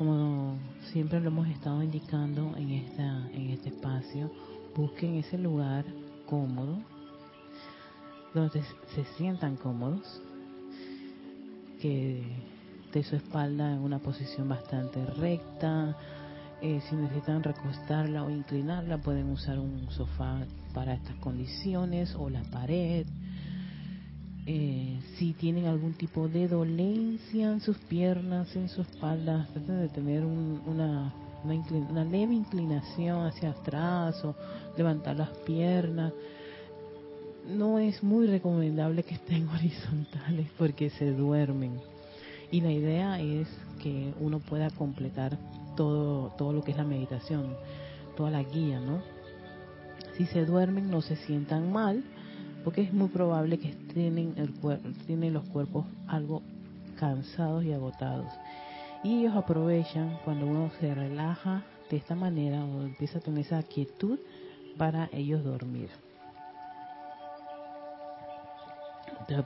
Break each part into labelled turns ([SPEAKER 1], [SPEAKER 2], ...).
[SPEAKER 1] como siempre lo hemos estado indicando en esta en este espacio, busquen ese lugar cómodo donde se sientan cómodos, que de su espalda en una posición bastante recta. Eh, si necesitan recostarla o inclinarla, pueden usar un sofá para estas condiciones o la pared. Eh, si tienen algún tipo de dolencia en sus piernas, en su espalda, traten de tener una, una, leve inclinación hacia atrás o levantar las piernas. No es muy recomendable que estén horizontales porque se duermen. Y la idea es que uno pueda completar todo, todo lo que es la meditación, toda la guía, ¿no? Si se duermen, no se sientan mal, porque es muy probable que tienen, el tienen los cuerpos algo cansados y agotados. Y ellos aprovechan cuando uno se relaja de esta manera o empieza a tener esa quietud para ellos dormir.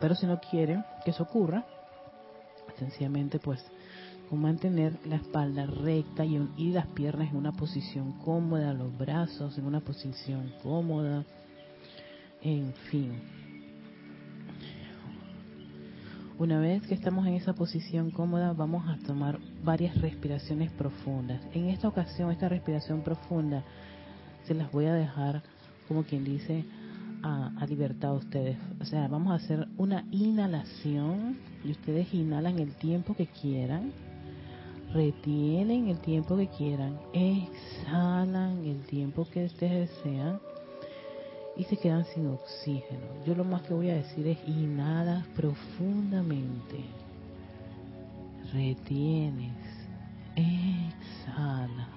[SPEAKER 1] Pero si no quieren que eso ocurra, sencillamente pues con mantener la espalda recta y, y las piernas en una posición cómoda, los brazos en una posición cómoda, en fin. Una vez que estamos en esa posición cómoda, vamos a tomar varias respiraciones profundas. En esta ocasión, esta respiración profunda se las voy a dejar, como quien dice, a, libertad a ustedes. O sea, vamos a hacer una inhalación y ustedes inhalan el tiempo que quieran, retienen el tiempo que quieran, exhalan el tiempo que ustedes desean y se quedan sin oxígeno. Yo lo más que voy a decir es inhalas profundamente, retienes, exhalas,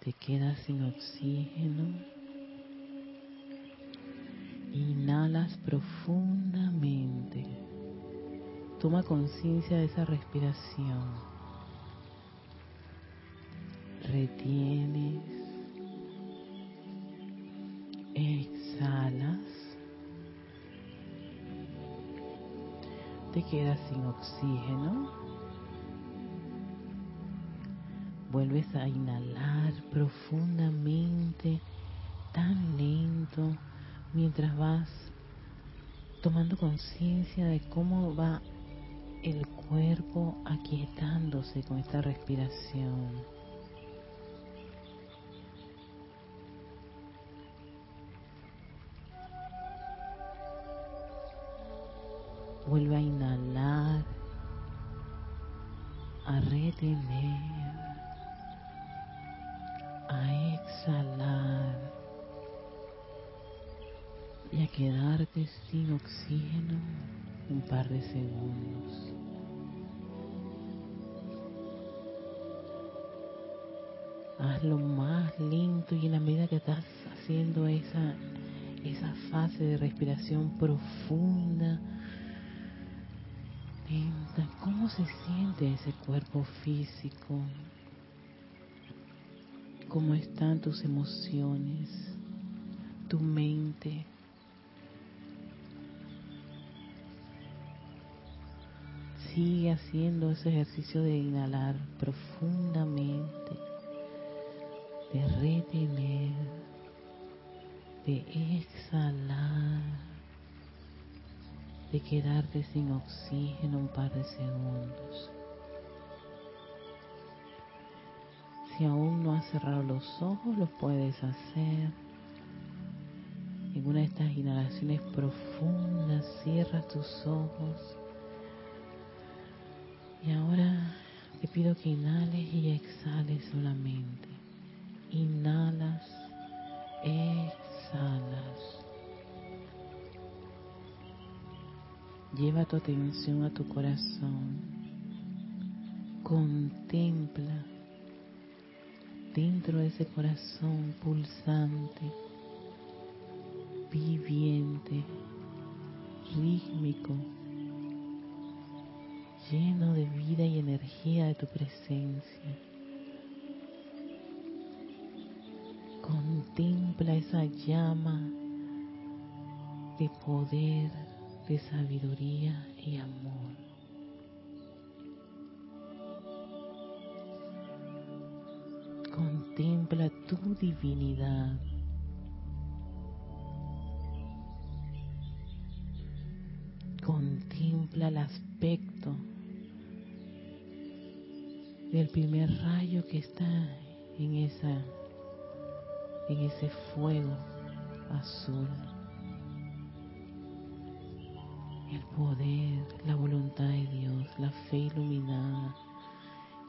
[SPEAKER 1] te quedas sin oxígeno Inhalas profundamente. Toma conciencia de esa respiración. Retienes. Exhalas. Te quedas sin oxígeno. Vuelves a inhalar profundamente, tan lento mientras vas tomando conciencia de cómo va el cuerpo aquietándose con esta respiración. Vuelve a inhalar, a retener, a exhalar. Y a quedarte sin oxígeno un par de segundos. Hazlo más lento y en la medida que estás haciendo esa, esa fase de respiración profunda, ¿cómo se siente ese cuerpo físico? ¿Cómo están tus emociones, tu mente? Sigue haciendo ese ejercicio de inhalar profundamente, de retener, de exhalar, de quedarte sin oxígeno un par de segundos. Si aún no has cerrado los ojos, los puedes hacer. En una de estas inhalaciones profundas, cierra tus ojos y ahora te pido que inhales y exhales solamente. Inhalas, exhalas. Lleva tu atención a tu corazón. Contempla dentro de ese corazón pulsante, viviente, rítmico lleno de vida y energía de tu presencia. Contempla esa llama de poder, de sabiduría y amor. Contempla tu divinidad. Contempla el aspecto del primer rayo que está en esa en ese fuego azul. Poder, la voluntad de Dios, la fe iluminada,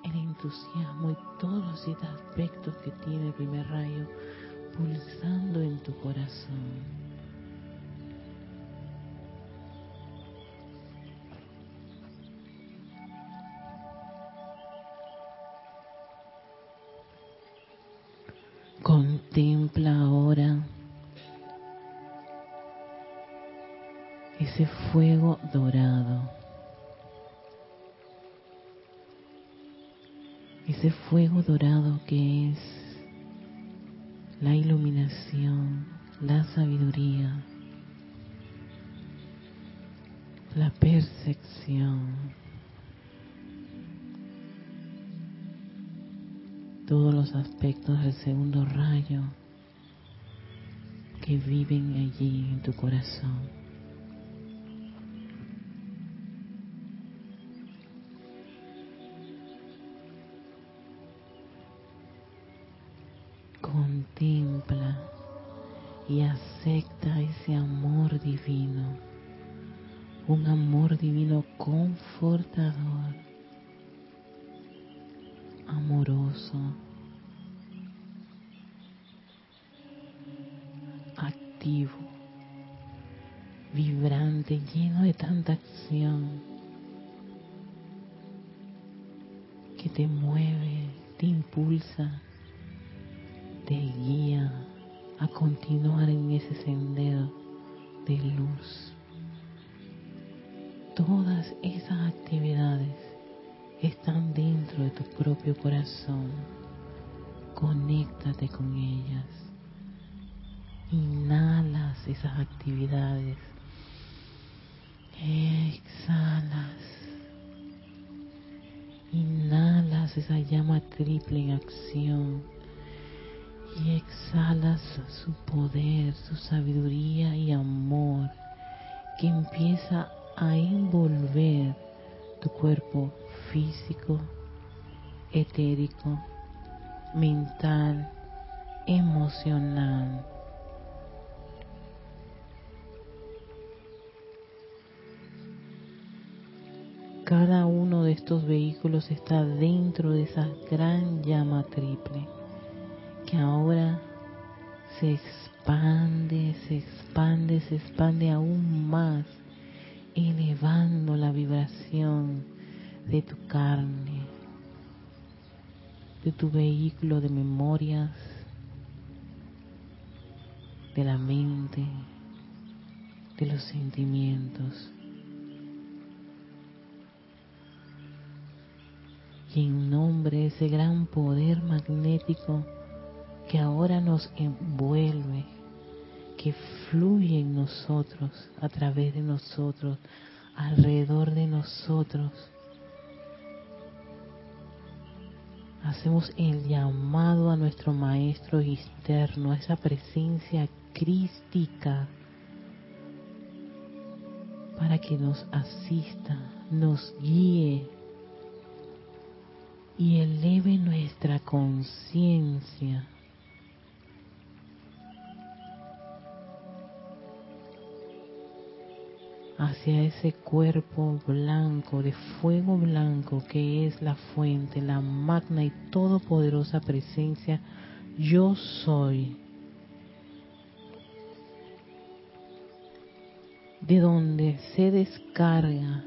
[SPEAKER 1] el entusiasmo y todos los aspectos que tiene el primer rayo pulsando en tu corazón. Fuego dorado que es la iluminación, la sabiduría, la percepción. todos los aspectos del segundo rayo que viven allí en tu corazón. Contempla y acepta ese amor divino, un amor divino confortador amoroso, activo, vibrante, lleno de tanta acción que te mueve, te impulsa, te guía a continuar en ese sendero de luz. Todas esas actividades están dentro de tu propio corazón. Conéctate con ellas. Inhalas esas actividades. Exhalas. Inhalas esa llama triple en acción. Y exhalas su poder, su sabiduría y amor que empieza a envolver tu cuerpo físico, etérico, mental, emocional. Cada uno de estos vehículos está dentro de esa gran llama triple que ahora se expande, se expande, se expande aún más, elevando la vibración de tu carne, de tu vehículo de memorias, de la mente, de los sentimientos. Y en nombre de ese gran poder magnético que ahora nos envuelve, que fluye en nosotros, a través de nosotros, alrededor de nosotros, hacemos el llamado a nuestro Maestro externo, a esa presencia crística, para que nos asista, nos guíe y eleve nuestra conciencia hacia ese cuerpo blanco, de fuego blanco que es la fuente, la magna y todopoderosa presencia, yo soy. De donde se descarga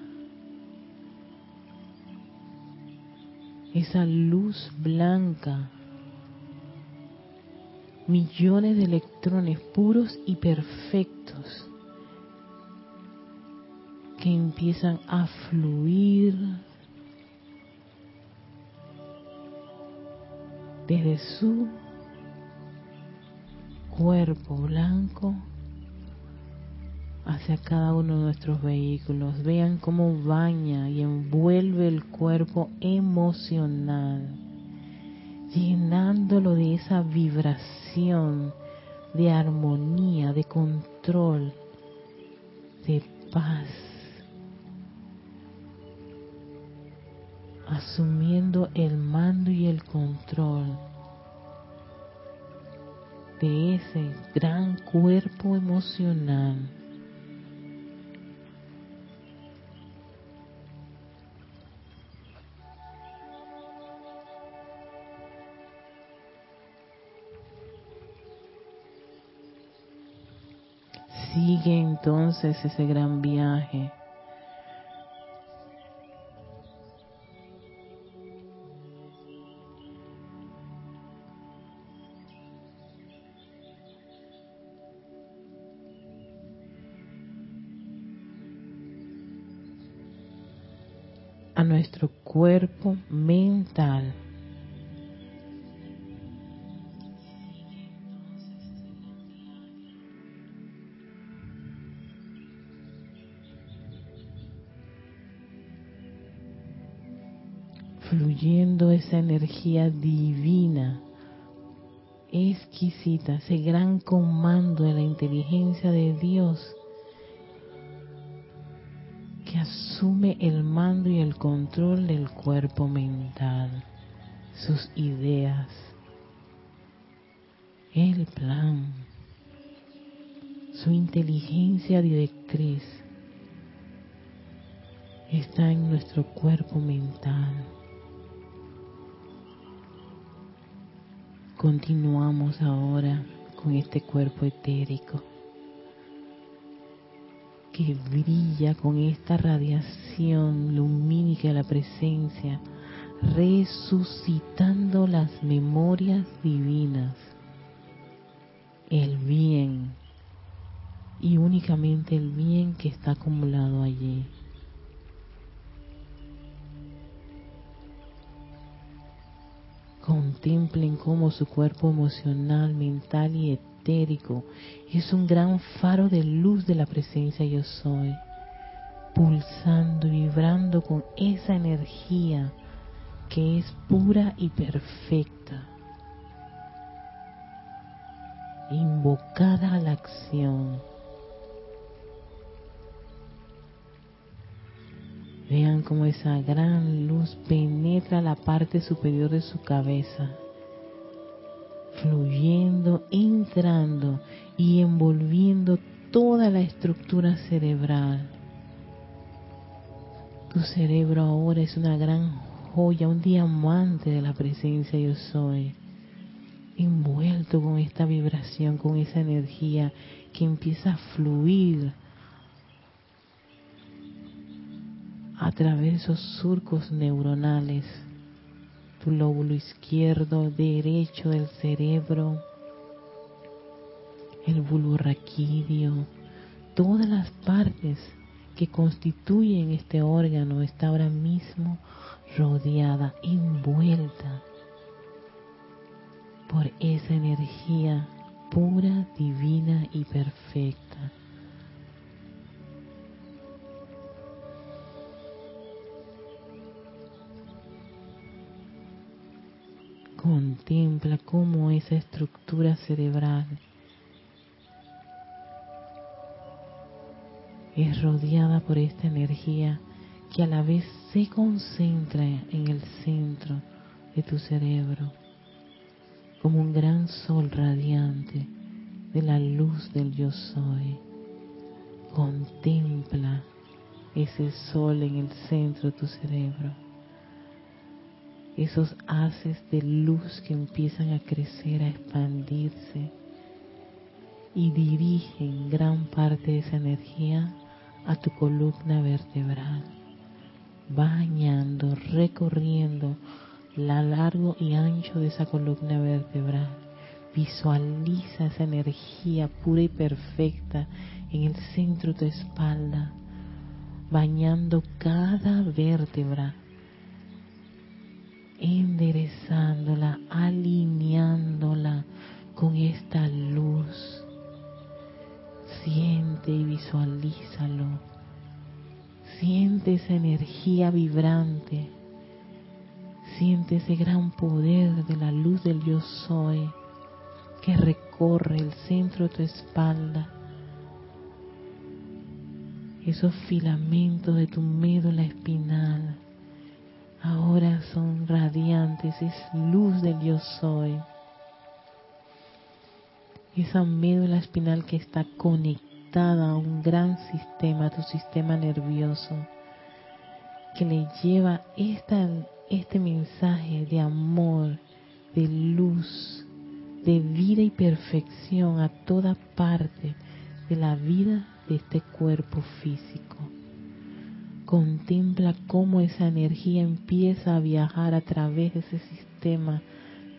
[SPEAKER 1] esa luz blanca, millones de electrones puros y perfectos que empiezan a fluir desde su cuerpo blanco hacia cada uno de nuestros vehículos. Vean cómo baña y envuelve el cuerpo emocional. llenándolo de esa vibración de armonía, de control, de paz, asumiendo el mando y el control de ese gran cuerpo emocional Sigue entonces ese gran viaje. Nuestro cuerpo mental. fluyendo esa energía divina, exquisita, ese gran comando de la inteligencia de Dios asume el mando y el control del cuerpo mental, sus ideas, el plan, su inteligencia directriz está en nuestro cuerpo mental. Continuamos ahora con este cuerpo etérico que brilla con esta radiación lumínica de la presencia, resucitando las memorias divinas, el bien y únicamente el bien que está acumulado allí. Contemplen cómo su cuerpo emocional, mental y es un gran faro de luz de la presencia yo soy, pulsando y vibrando con esa energía que es pura y perfecta, invocada a la acción. Vean cómo esa gran luz penetra la parte superior de su cabeza, fluyendo, entrando y envolviendo toda la estructura cerebral. Tu cerebro ahora es una gran joya, un diamante de la presencia yo soy, envuelto con esta vibración, con esa energía que empieza a fluir a través de esos surcos neuronales, tu lóbulo izquierdo, derecho del cerebro, el bulbo raquídeo, todas las partes que constituyen este órgano está ahora mismo rodeada, envuelta por esa energía pura, divina y perfecta. Contempla cómo esa estructura cerebral es rodeada por esta energía que a la vez se concentra en el centro de tu cerebro como un gran sol radiante de la luz del yo soy. Contempla ese sol en el centro de tu cerebro esos haces de luz que empiezan a crecer, a expandirse y dirigen gran parte de esa energía a tu columna vertebral, bañando, recorriendo la largo y ancho de esa columna vertebral. Visualiza esa energía pura y perfecta en el centro de tu espalda, bañando cada vértebra enderezándola, alineándola con esta luz. Siente y visualízalo. Siente esa energía vibrante. Siente ese gran poder de la luz del yo soy que recorre el centro de tu espalda. Esos filamentos de tu médula espinal ahora son radiantes, es luz del yo soy. Esa médula espinal que está conectada a un gran sistema, tu sistema nervioso, que le lleva esta, este mensaje de amor, de luz, de vida y perfección a toda parte de la vida de este cuerpo físico. Contempla cómo esa energía empieza a viajar a través de ese sistema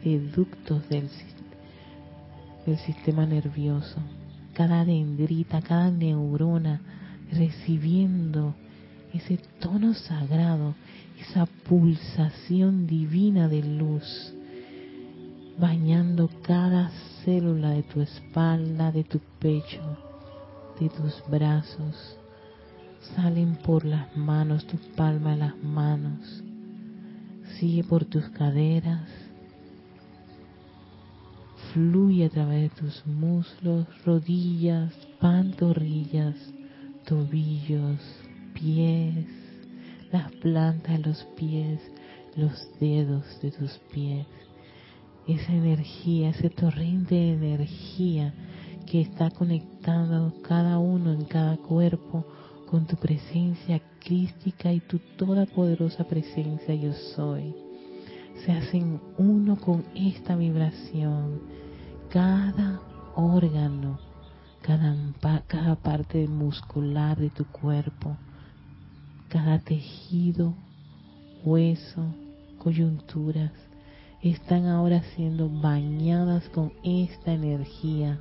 [SPEAKER 1] de ductos del, del sistema nervioso. Cada dendrita, cada neurona recibiendo ese tono sagrado, esa pulsación divina de luz, bañando cada célula de tu espalda, de tu pecho, de tus brazos. Salen por las manos, tu palma de las manos. Sigue por tus caderas. Fluye a través de tus muslos, rodillas, pantorrillas, tobillos, pies, las plantas de los pies, los dedos de tus pies. Esa energía, ese torrente de energía que está conectando cada uno en cada cuerpo con tu presencia crística y tu toda poderosa presencia yo soy. Se hacen uno con esta vibración. Cada órgano, cada, cada parte muscular de tu cuerpo, cada tejido, hueso, coyunturas, están ahora siendo bañadas con esta energía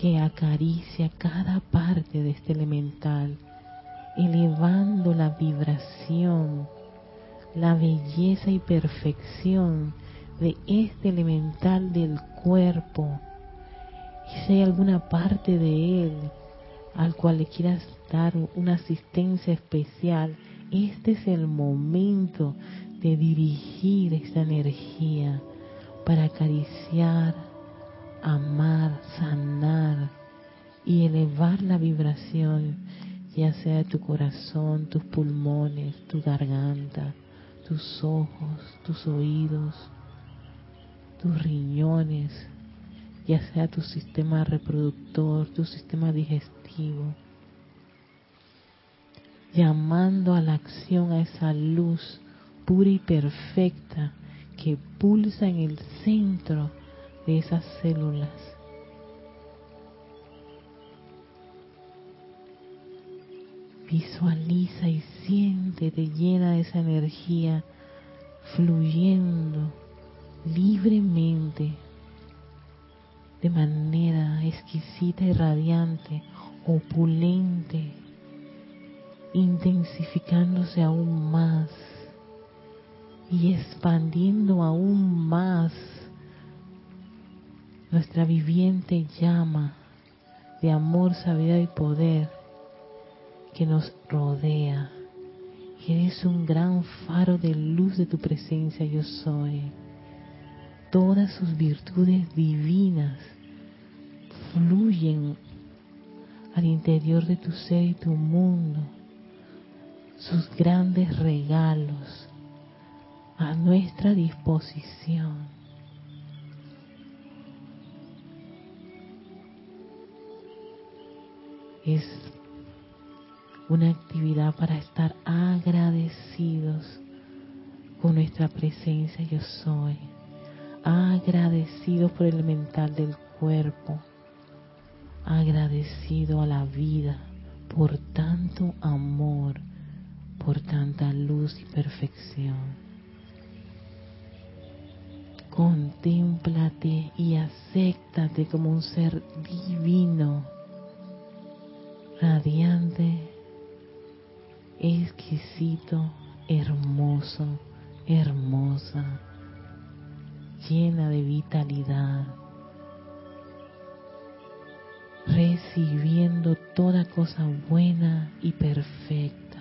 [SPEAKER 1] que acaricia cada parte de este elemental, elevando la vibración, la belleza y perfección de este elemental del cuerpo. Y si hay alguna parte de él al cual le quieras dar una asistencia especial, este es el momento de dirigir esta energía para acariciar, amar, sanar y elevar la vibración, ya sea de tu corazón, tus pulmones, tu garganta, tus ojos, tus oídos, tus riñones, ya sea tu sistema reproductor, tu sistema digestivo, llamando a la acción a esa luz pura y perfecta que pulsa en el centro de esas células. Visualiza y siéntete llena de esa energía fluyendo libremente de manera exquisita y radiante, opulente, intensificándose aún más y expandiendo aún más nuestra viviente llama de amor, sabiduría y poder que nos rodea. Eres un gran faro de luz de tu presencia, yo soy. Todas sus virtudes divinas fluyen al interior de tu ser y tu mundo. Sus grandes regalos a nuestra disposición. Es una actividad para estar agradecidos con nuestra presencia yo soy, agradecidos por el mental del cuerpo, agradecido a la vida por tanto amor, por tanta luz y perfección. Contémplate y acéptate como un ser divino, radiante, exquisito, hermoso, hermosa, llena de vitalidad, recibiendo toda cosa buena y perfecta.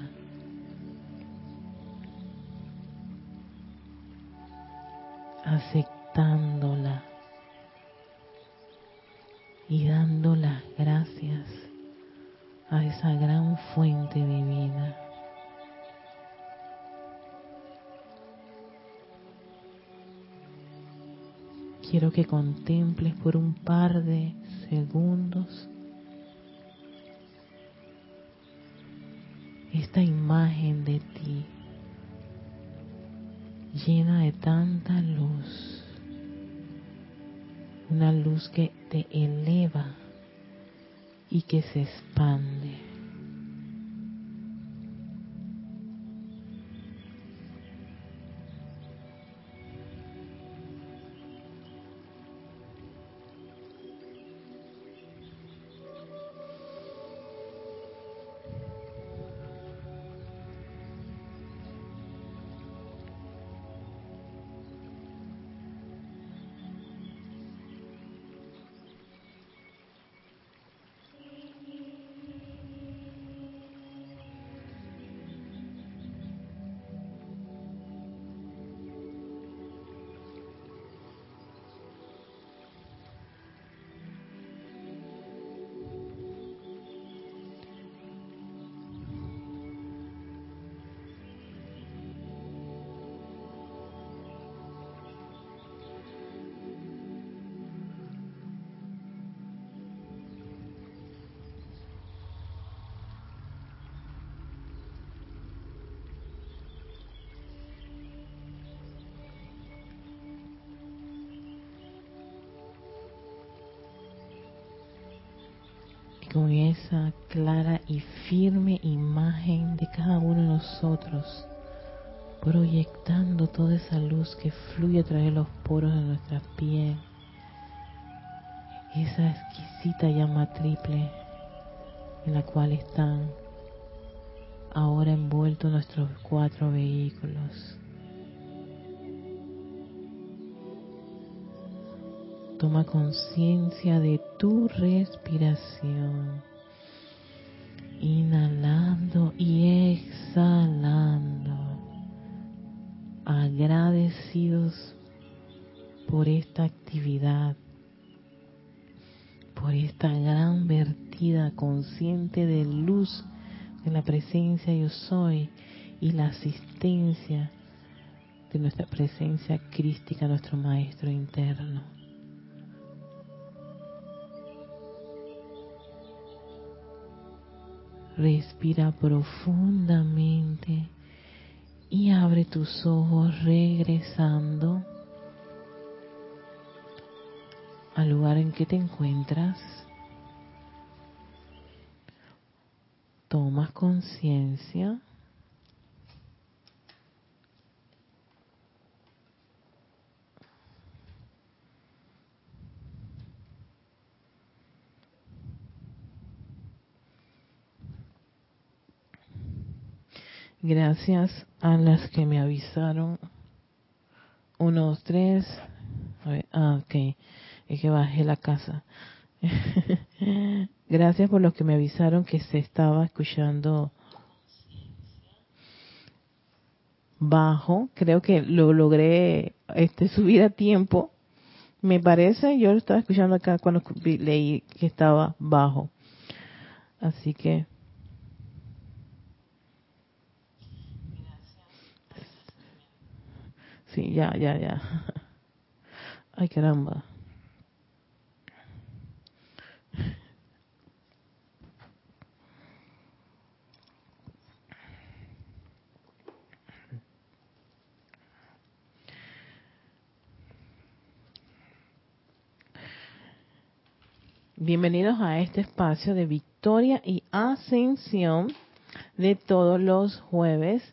[SPEAKER 1] Aceptándola y dando las gracias a esa gran fuente divina. Quiero que contemples por un par de segundos esta imagen de ti llena de tanta luz, una luz que te eleva y que se expande. Con esa clara y firme imagen de cada uno de nosotros, proyectando toda esa luz que fluye a través de los poros de nuestra piel, esa exquisita llama triple en la cual están ahora envueltos nuestros cuatro vehículos. Toma conciencia de tu respiración. Inhalando y exhalando. Agradecidos por esta actividad, por esta gran vertida consciente de luz de la presencia yo soy y la asistencia de nuestra presencia crística, nuestro maestro interno. Respira profundamente y abre tus ojos regresando al lugar en que te encuentras. Tomas conciencia Gracias a las que me avisaron. Uno, dos, tres. ah, ok. Es que bajé la casa. Gracias por los que me avisaron que se estaba escuchando bajo. Creo que lo logré este, subir a tiempo. Me parece, yo lo estaba escuchando acá cuando leí que estaba bajo. Así que Sí, ya, ya, ya. Ay, caramba. Bienvenidos a este espacio de victoria y ascensión de todos los jueves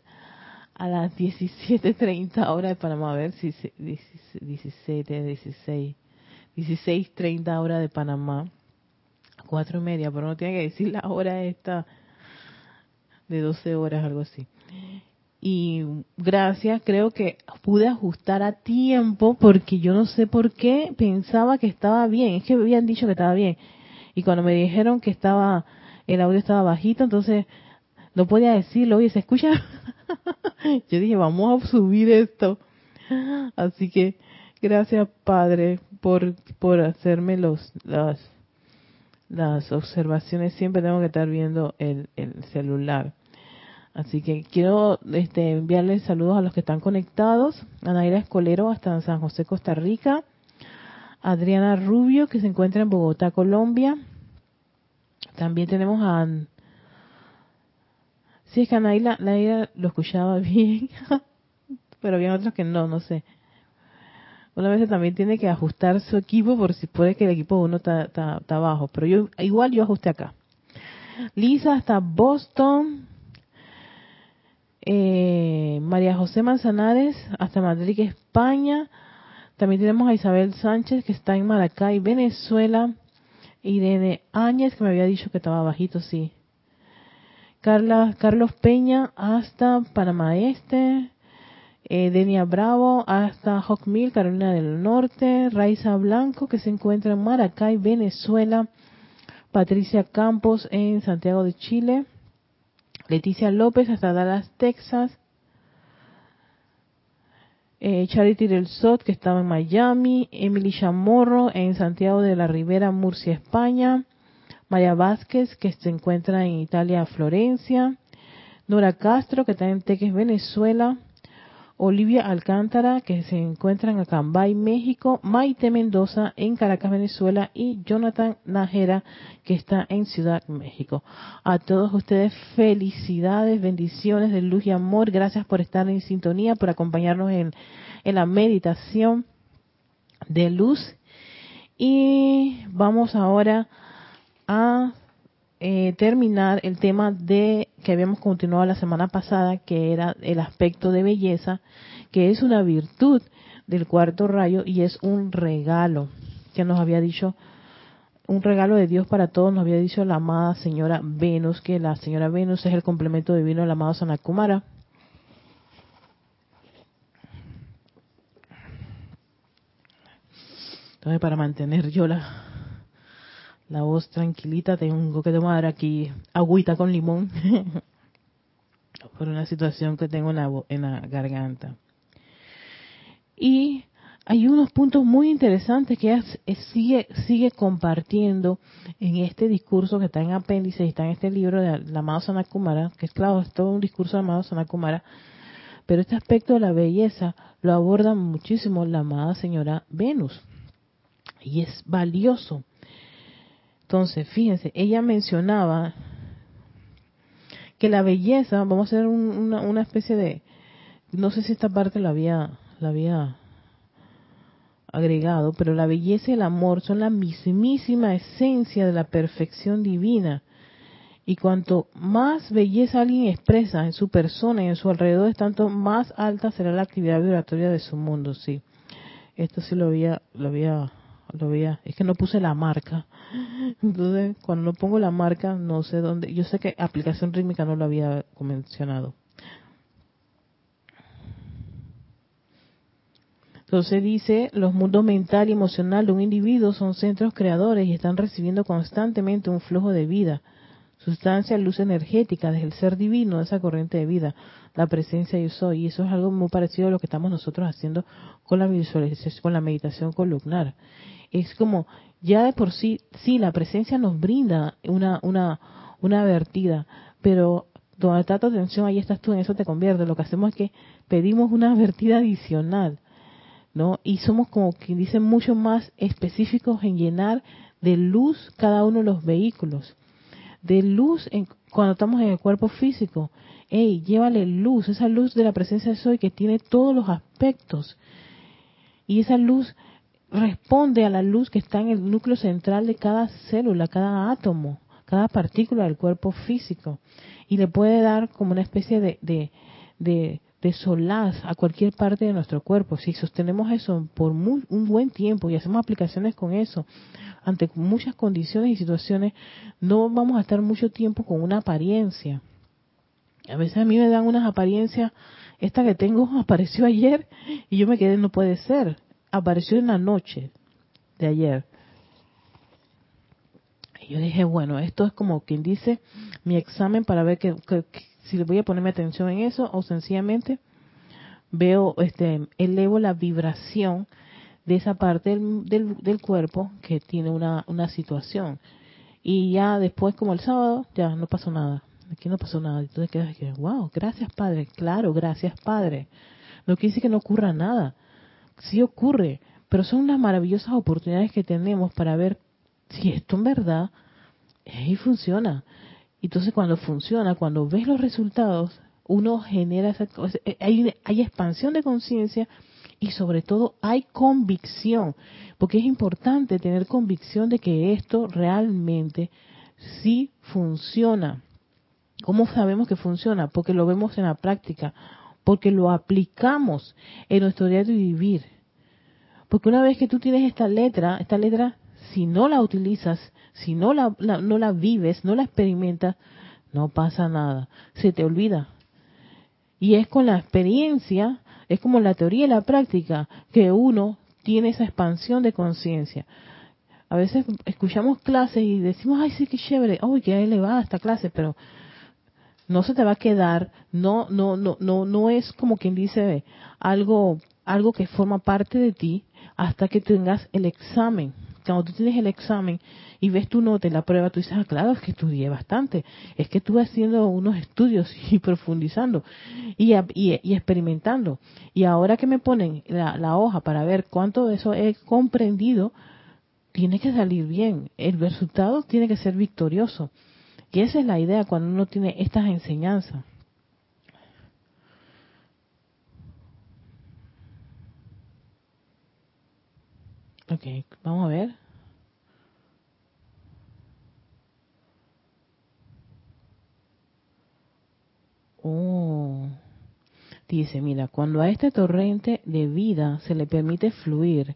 [SPEAKER 1] a las 17.30 horas de Panamá, a ver si 17, 16, 16.30 horas de Panamá, cuatro y media, pero no tiene que decir la hora esta de 12 horas, algo así. Y gracias, creo que pude ajustar a tiempo porque yo no sé por qué pensaba que estaba bien, es que habían dicho que estaba bien. Y cuando me dijeron que estaba, el audio estaba bajito, entonces no podía decirlo, oye, ¿se escucha? Yo dije, vamos a subir esto. Así que Gracias, Padre, por, por hacerme los, las, observaciones. Siempre tengo que estar viendo el, el celular. Así que quiero este, enviarles saludos a los que están conectados. A Naira Escolero hasta San José, Costa Rica. Adriana Rubio, que se encuentra en Bogotá, Colombia. También tenemos a... Sí, es que a Naira, lo escuchaba bien, pero había otros que no, no sé. Una vez también tiene que ajustar su equipo por si puede que el equipo uno está, está, abajo. Pero yo igual yo ajusté acá. Lisa hasta Boston. Eh, María José Manzanares hasta Madrid, España. También tenemos a Isabel Sánchez que está en Maracay, Venezuela. Irene Áñez que me había dicho que estaba bajito, sí. Carla, Carlos Peña hasta Panamá Este. Eh, Denia Bravo hasta Hawkmill, Carolina del Norte. Raiza Blanco que se encuentra en Maracay, Venezuela. Patricia Campos en Santiago de Chile. Leticia López hasta Dallas, Texas. Eh, Charity del Sot, que estaba en Miami. Emily Chamorro en Santiago de la Ribera, Murcia, España. María Vázquez, que se encuentra en Italia, Florencia. Nora Castro, que está en Teques, Venezuela. Olivia Alcántara, que se encuentra en Acambay, México, Maite Mendoza en Caracas, Venezuela y Jonathan Najera, que está en Ciudad México. A todos ustedes felicidades, bendiciones de luz y amor. Gracias por estar en sintonía, por acompañarnos en, en la meditación de luz. Y vamos ahora a eh, terminar el tema de que habíamos continuado la semana pasada, que era el aspecto de belleza, que es una virtud del cuarto rayo y es un regalo que nos había dicho, un regalo de Dios para todos, nos había dicho la amada señora Venus, que la señora Venus es el complemento divino del amado Sanakumara. Entonces, para mantener yo la, la voz tranquilita, tengo que tomar aquí agüita con limón por una situación que tengo en la, en la garganta. Y hay unos puntos muy interesantes que sigue, sigue compartiendo en este discurso que está en apéndice y está en este libro de la amado Sanakumara, que es claro, es todo un discurso de amado Sanakumara, pero este aspecto de la belleza lo aborda muchísimo la amada señora Venus. Y es valioso entonces, fíjense, ella mencionaba que la belleza, vamos a hacer una, especie de, no sé si esta parte la había, la había agregado, pero la belleza y el amor son la mismísima esencia de la perfección divina. Y cuanto más belleza alguien expresa en su persona y en su alrededor, tanto más alta será la actividad vibratoria de su mundo, sí. Esto sí lo había, lo había lo veía, es que no puse la marca. Entonces, cuando no pongo la marca, no sé dónde. Yo sé que aplicación rítmica no lo había mencionado. Entonces dice, los mundos mental y emocional de un individuo son centros creadores y están recibiendo constantemente un flujo de vida, sustancia, luz energética desde el ser divino, esa corriente de vida, la presencia yo soy. Y eso es algo muy parecido a lo que estamos nosotros haciendo con la visualización, con la meditación columnar es como ya de por sí, sí, la presencia nos brinda una, una, una vertida, pero donde está atención, ahí estás tú, en eso te convierte. Lo que hacemos es que pedimos una vertida adicional, ¿no? Y somos como quien dice mucho más específicos en llenar de luz cada uno de los vehículos. De luz en, cuando estamos en el cuerpo físico. Ey, llévale luz, esa luz de la presencia de Soy que tiene todos los aspectos. Y esa luz responde a la luz que está en el núcleo central de cada célula, cada átomo, cada partícula del cuerpo físico. Y le puede dar como una especie de, de, de, solaz a cualquier parte de nuestro cuerpo. Si sostenemos eso por un buen tiempo y hacemos aplicaciones con eso, ante muchas condiciones y situaciones, no vamos a estar mucho tiempo con una apariencia. A veces a mí me dan unas apariencias, esta que tengo apareció ayer y yo me quedé, no puede ser apareció en la noche de ayer. Y yo dije, bueno, esto es como quien dice mi examen para ver que, si le voy a ponerme atención en eso o sencillamente veo, este, elevo la vibración de esa parte del, del, cuerpo que tiene una, una situación. Y ya después, como el sábado, ya no pasó nada. Aquí no pasó nada. Entonces quedas que, wow, gracias Padre. Claro, gracias Padre. No decir que no ocurra nada. Sí ocurre, pero son unas maravillosas oportunidades que tenemos para ver si esto en verdad y funciona. Entonces cuando funciona, cuando ves los resultados, uno genera esa eh, hay, hay expansión de conciencia y sobre todo hay convicción, porque es importante tener convicción de que esto realmente sí funciona. ¿Cómo sabemos que funciona? Porque lo vemos en la práctica, porque lo aplicamos en nuestro de vivir. Porque una vez que tú tienes esta letra, esta letra, si no la utilizas, si no la, no la vives, no la experimentas, no pasa nada, se te olvida. Y es con la experiencia, es como la teoría y la práctica, que uno tiene esa expansión de conciencia. A veces escuchamos clases y decimos, ay, sí, qué chévere, uy, qué elevada esta clase, pero no se te va a quedar, no, no, no, no, no es como quien dice algo, algo que forma parte de ti hasta que tengas el examen cuando tú tienes el examen y ves tu nota en la prueba, tú dices, ah, claro, es que estudié bastante, es que estuve haciendo unos estudios y profundizando y, experimentando. Y ahora que me ponen la, la hoja para ver cuánto de eso he comprendido, tiene que salir bien, el resultado tiene que ser victorioso. Y esa es la idea cuando uno tiene estas enseñanzas. Ok, vamos a ver. Oh. Dice, mira, cuando a este torrente de vida se le permite fluir,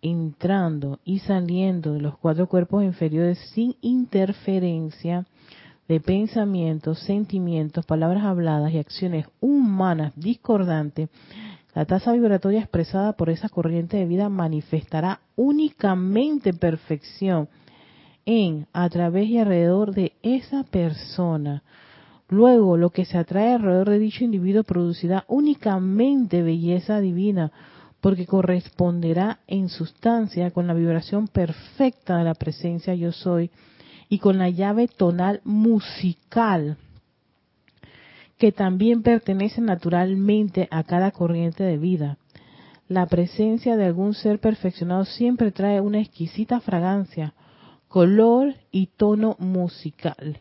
[SPEAKER 1] entrando y saliendo de los cuatro cuerpos inferiores sin interferencia de pensamientos, sentimientos, palabras habladas y acciones humanas discordantes, la tasa vibratoria expresada por esa corriente de vida manifestará únicamente perfección en, a través y alrededor de esa persona. Luego, lo que se atrae alrededor de dicho individuo producirá únicamente belleza divina, porque corresponderá en sustancia con la vibración perfecta de la presencia yo soy y con la llave tonal musical que también pertenece naturalmente a cada corriente de vida. La presencia de algún ser perfeccionado siempre trae una exquisita fragancia, color y tono musical.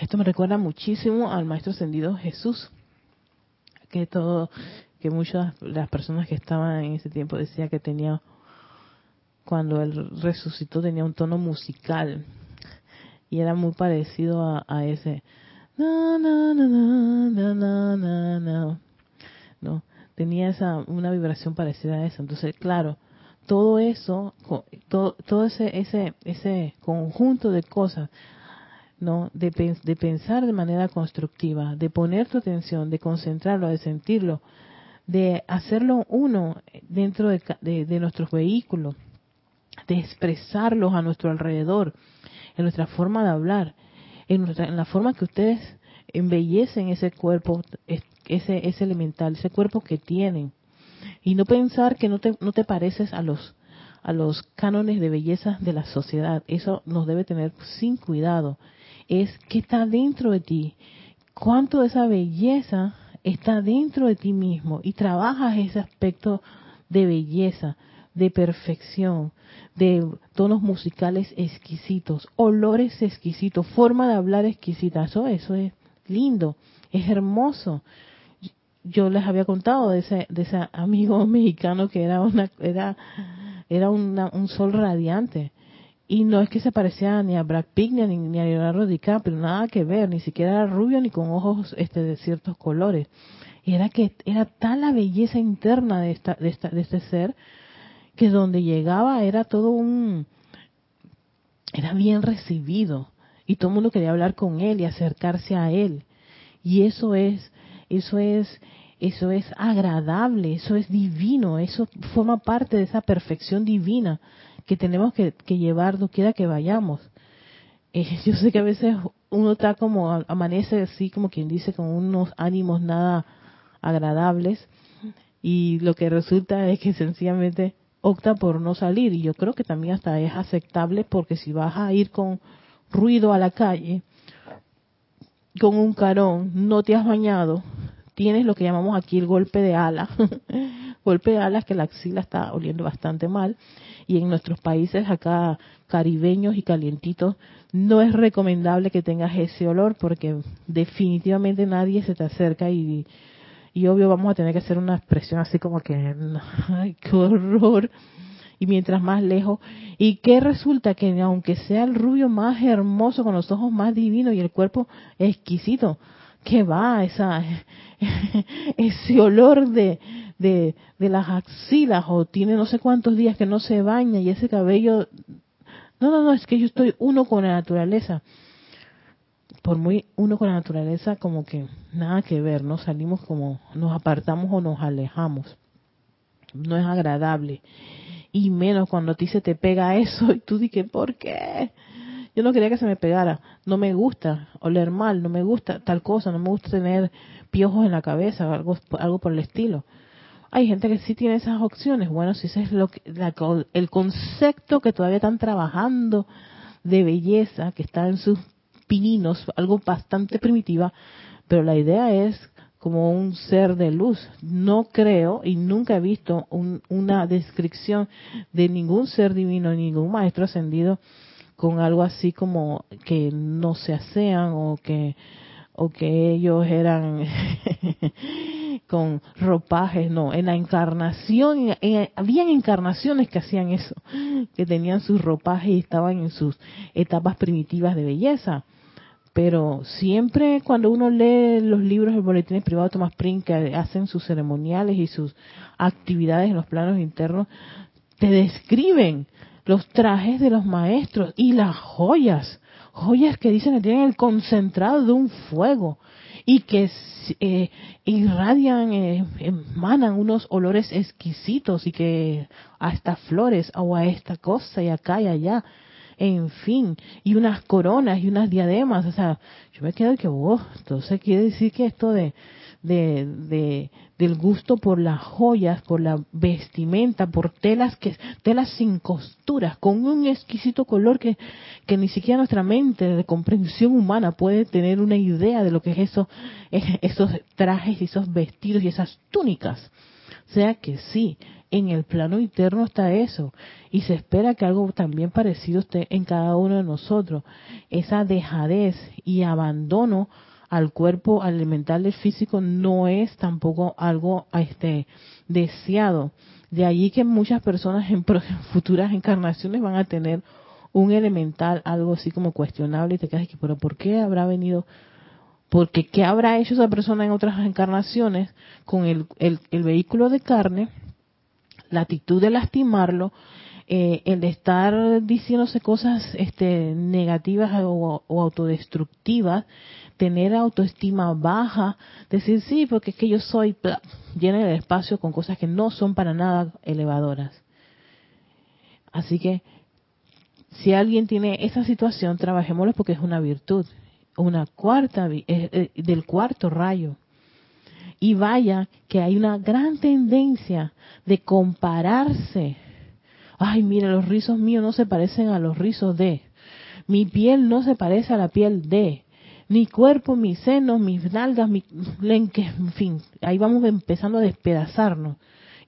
[SPEAKER 1] Esto me recuerda muchísimo al maestro ascendido Jesús, que todo, que muchas de las personas que estaban en ese tiempo decía que tenía, cuando él resucitó tenía un tono musical y era muy parecido a, a ese. Na, na, na, no, tenía esa, una vibración parecida a esa. Entonces, claro, todo eso, todo, todo ese, ese, ese conjunto de cosas, ¿no? De, de, pensar de manera constructiva, de poner tu atención, de concentrarlo, de sentirlo, de hacerlo uno dentro de, de, de nuestros vehículos, de expresarlos a nuestro alrededor, en nuestra forma de hablar, en, en la forma que ustedes embellecen ese cuerpo, ese, ese elemental, ese cuerpo que tienen. Y no pensar que no te, no te pareces a los, a los cánones de belleza de la sociedad. Eso nos debe tener sin cuidado. Es que está dentro de ti. Cuánto de esa belleza está dentro de ti mismo y trabajas ese aspecto de belleza de perfección, de tonos musicales exquisitos, olores exquisitos, forma de hablar exquisita. Eso, eso es lindo, es hermoso. Yo les había contado de ese, de ese amigo mexicano que era una, era, era un sol radiante. Y no es que se parecía ni a Brad Pitt ni a, ni a Leonardo DiCaprio, nada que ver, ni siquiera era rubio ni con ojos este, de ciertos colores. Era que era tal la belleza interna de, esta, de, esta, de este ser que donde llegaba era todo un, era bien recibido y todo el mundo quería hablar con él y acercarse a él. Y eso es, eso es, eso es agradable, eso es divino, eso forma parte de esa perfección divina que tenemos que, llevar donde quiera que vayamos. Eh, yo sé que a veces uno está como, amanece así como quien dice, con unos ánimos nada agradables y lo que resulta es que sencillamente opta por no salir y yo creo que también hasta es aceptable porque si vas a ir con ruido a la calle con un carón, no te has bañado, tienes lo que llamamos aquí el golpe de ala, golpe de alas que la axila está oliendo bastante mal y en nuestros países acá caribeños y calientitos no es recomendable que tengas ese olor porque definitivamente nadie se te acerca y y obvio vamos a tener que hacer una expresión así como que, ay, qué horror. Y mientras más lejos. ¿Y qué resulta? Que aunque sea el rubio más hermoso, con los ojos más divinos y el cuerpo exquisito, que va esa, ese olor de, de, de las axilas o tiene no sé cuántos días que no se baña y ese cabello... No, no, no, es que yo estoy uno con la naturaleza por muy uno con la naturaleza como que nada que ver, ¿no? Salimos como nos apartamos o nos alejamos. No es agradable. Y menos cuando a ti se te pega eso y tú dices, ¿por qué? Yo no quería que se me pegara. No me gusta oler mal, no me gusta tal cosa, no me gusta tener piojos en la cabeza, algo, algo por el estilo. Hay gente que sí tiene esas opciones. Bueno, si ese es lo que, el concepto que todavía están trabajando de belleza, que está en sus pininos, algo bastante primitiva, pero la idea es como un ser de luz. No creo y nunca he visto una descripción de ningún ser divino, ningún maestro ascendido con algo así como que no se asean o que o que ellos eran con ropajes, no, en la encarnación, habían encarnaciones que hacían eso, que tenían sus ropajes y estaban en sus etapas primitivas de belleza pero siempre cuando uno lee los libros del boletín privado de Thomas Prince que hacen sus ceremoniales y sus actividades en los planos internos, te describen los trajes de los maestros y las joyas, joyas que dicen que tienen el concentrado de un fuego y que eh, irradian, eh, emanan unos olores exquisitos y que hasta flores o a esta cosa y acá y allá en fin, y unas coronas y unas diademas, o sea, yo me quedo que, oh, entonces quiere decir que esto de, de, de, del gusto por las joyas, por la vestimenta, por telas que telas sin costuras, con un exquisito color que, que ni siquiera nuestra mente de comprensión humana puede tener una idea de lo que es eso, esos trajes y esos vestidos y esas túnicas. Sea que sí, en el plano interno está eso. Y se espera que algo también parecido esté en cada uno de nosotros. Esa dejadez y abandono al cuerpo, al elemental del físico, no es tampoco algo este, deseado. De allí que muchas personas en futuras encarnaciones van a tener un elemental, algo así como cuestionable, y te quedas aquí, pero ¿por qué habrá venido? Porque ¿qué habrá hecho esa persona en otras encarnaciones con el, vehículo de carne? la actitud de lastimarlo, eh, el de estar diciéndose cosas este, negativas o, autodestructivas, tener autoestima baja, decir sí, porque es que yo soy, llena el espacio con cosas que no son para nada elevadoras. Así que si alguien tiene esa situación, trabajémoslo porque es una virtud, una cuarta del cuarto rayo. Y vaya que hay una gran tendencia de compararse. Ay, mira, los rizos míos no se parecen a los rizos de. Mi piel no se parece a la piel de. Mi cuerpo, mis senos, mis nalgas, mi en fin, ahí vamos empezando a despedazarnos.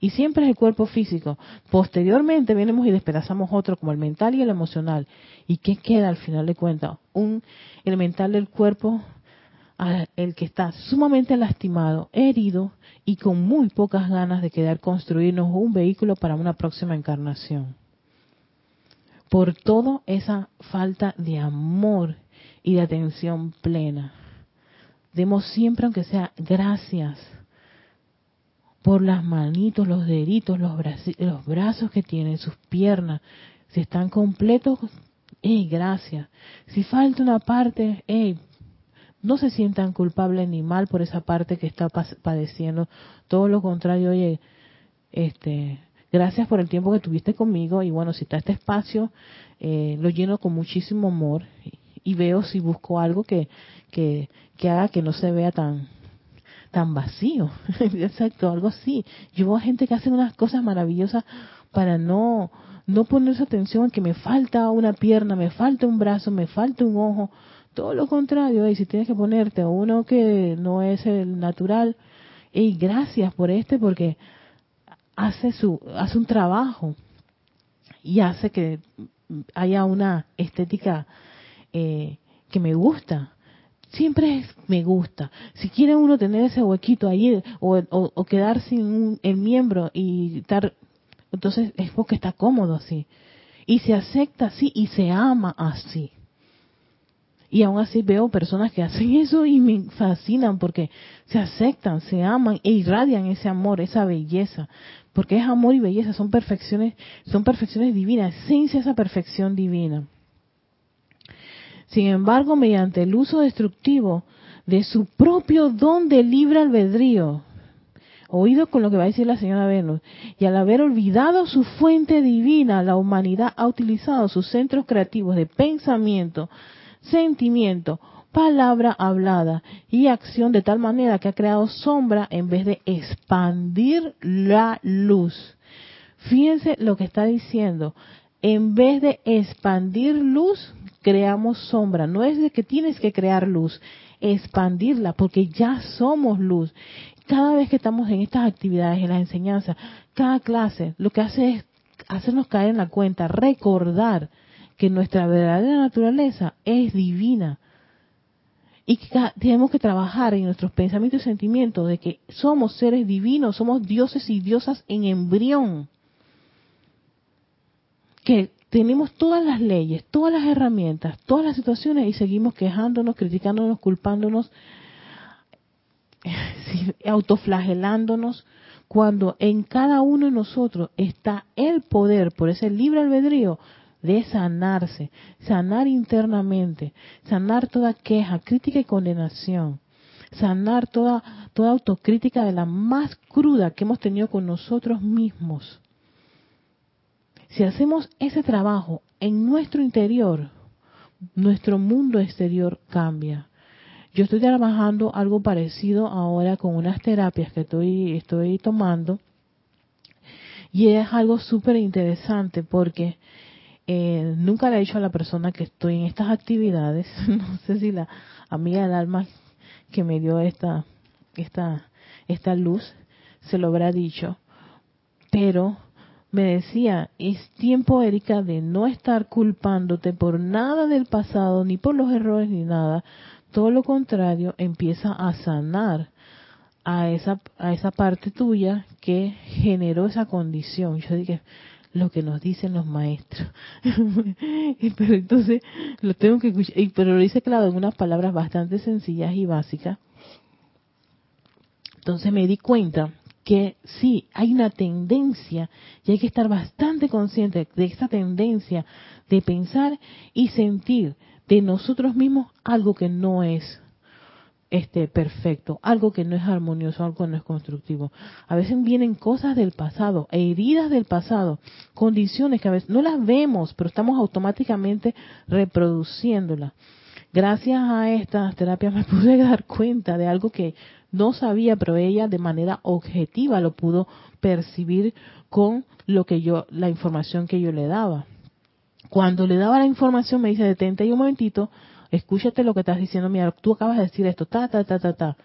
[SPEAKER 1] Y siempre es el cuerpo físico. Posteriormente venimos y despedazamos otro, como el mental y el emocional. ¿Y qué queda al final de cuentas? Un, el mental del cuerpo el que está sumamente lastimado, herido y con muy pocas ganas de quedar construirnos un vehículo para una próxima encarnación. Por toda esa falta de amor y de atención plena. Demos siempre, aunque sea gracias, por las manitos, los deditos, los, los brazos que tienen, sus piernas. Si están completos, ¡eh, gracias! Si falta una parte, ¡eh, no se sientan culpables ni mal por esa parte que está padeciendo. Todo lo contrario, oye, este, gracias por el tiempo que tuviste conmigo y bueno, si está este espacio, eh, lo lleno con muchísimo amor y, veo si busco algo que, que, que haga que no se vea tan tan vacío. Exacto, algo así. Yo veo a gente que hace unas cosas maravillosas para no no poner esa atención en que me falta una pierna, me falta un brazo, me falta un ojo. Todo lo contrario, y si tienes que ponerte uno que no es el natural, y gracias por este porque hace su hace un trabajo y hace que haya una estética eh, que me gusta siempre es me gusta. Si quiere uno tener ese huequito ahí o, quedar sin el miembro y estar, entonces es porque está cómodo así. Y se acepta así y se ama así. Y aún así veo personas que hacen eso y me fascinan porque se aceptan, se aman e irradian ese amor, esa belleza. Porque es amor y belleza, son perfecciones, son perfecciones divinas, esencia esa perfección divina. Sin embargo, mediante el uso destructivo de su propio don de libre albedrío, oído con lo que va a decir la señora Venus, y al haber olvidado su fuente divina, la humanidad ha utilizado sus centros creativos de pensamiento, sentimiento, palabra hablada y acción de tal manera que ha creado sombra en vez de expandir la luz. Fíjense lo que está diciendo. En vez de expandir luz, creamos sombra. No es de que tienes que crear luz, expandirla, porque ya somos luz. Cada vez que estamos en estas actividades, en las enseñanzas, cada clase, lo que hace es hacernos caer en la cuenta, recordar que nuestra verdadera naturaleza es divina. Y que tenemos que trabajar en nuestros pensamientos y sentimientos de que somos seres divinos, somos dioses y diosas en embrión. Que tenemos todas las leyes, todas las herramientas, todas las situaciones y seguimos quejándonos, criticándonos, culpándonos, autoflagelándonos, cuando en cada uno de nosotros está el poder por ese libre albedrío de sanarse, sanar internamente, sanar toda queja, crítica y condenación, sanar toda, toda autocrítica de la más cruda que hemos tenido con nosotros mismos si hacemos ese trabajo en nuestro interior, nuestro mundo exterior cambia. Yo estoy trabajando algo parecido ahora con unas terapias que estoy, tomando y es algo súper interesante porque eh, nunca le he dicho a la persona que estoy en estas actividades, no sé si la amiga del alma que me dio esta, esta, esta luz se lo habrá dicho, pero me decía, es tiempo, Erika, de no estar culpándote por nada del pasado, ni por los errores, ni nada. Todo lo contrario, empieza a sanar a esa, a esa parte tuya que generó esa condición. Yo dije, lo que nos dicen los maestros. pero entonces lo tengo que escuchar, pero lo dice claro en unas palabras bastante sencillas y básicas. Entonces me di cuenta que sí, hay una tendencia y hay que estar bastante consciente de esa tendencia de pensar y sentir de nosotros mismos algo que no es este perfecto, algo que no es armonioso, algo que no es constructivo. A veces vienen cosas del pasado, heridas del pasado, condiciones que a veces no las vemos, pero estamos automáticamente reproduciéndolas. Gracias a estas terapias me pude dar cuenta de algo que no sabía, pero ella de manera objetiva lo pudo percibir con lo que yo, la información que yo le daba. Cuando le daba la información me dice, detente ahí un momentito, escúchate lo que estás diciendo, mira, tú acabas de decir esto, ta, ta, ta, ta, ta.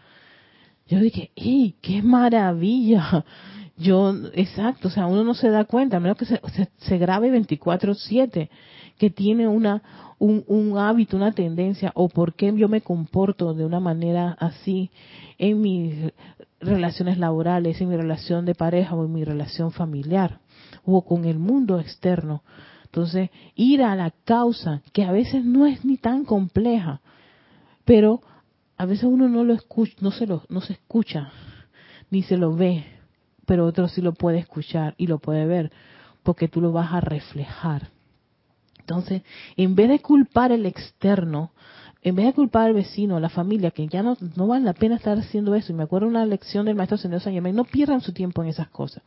[SPEAKER 1] Yo dije, ¡ey, qué maravilla! Yo, exacto, o sea, uno no se da cuenta, a menos que se, se, se grabe 24-7, que tiene una, un, hábito, una tendencia, o por qué yo me comporto de una manera así en mis relaciones laborales, en mi relación de pareja o en mi relación familiar, o con el mundo externo. Entonces, ir a la causa, que a veces no es ni tan compleja, pero a veces uno no lo escucha, no se lo, no se escucha, ni se lo ve, pero otro sí lo puede escuchar y lo puede ver, porque tú lo vas a reflejar. Entonces, en vez de culpar el externo, en vez de culpar al vecino, a la familia, que ya no, no vale la pena estar haciendo eso, y me acuerdo una lección del maestro Senderos San Germain, no pierdan su tiempo en esas cosas.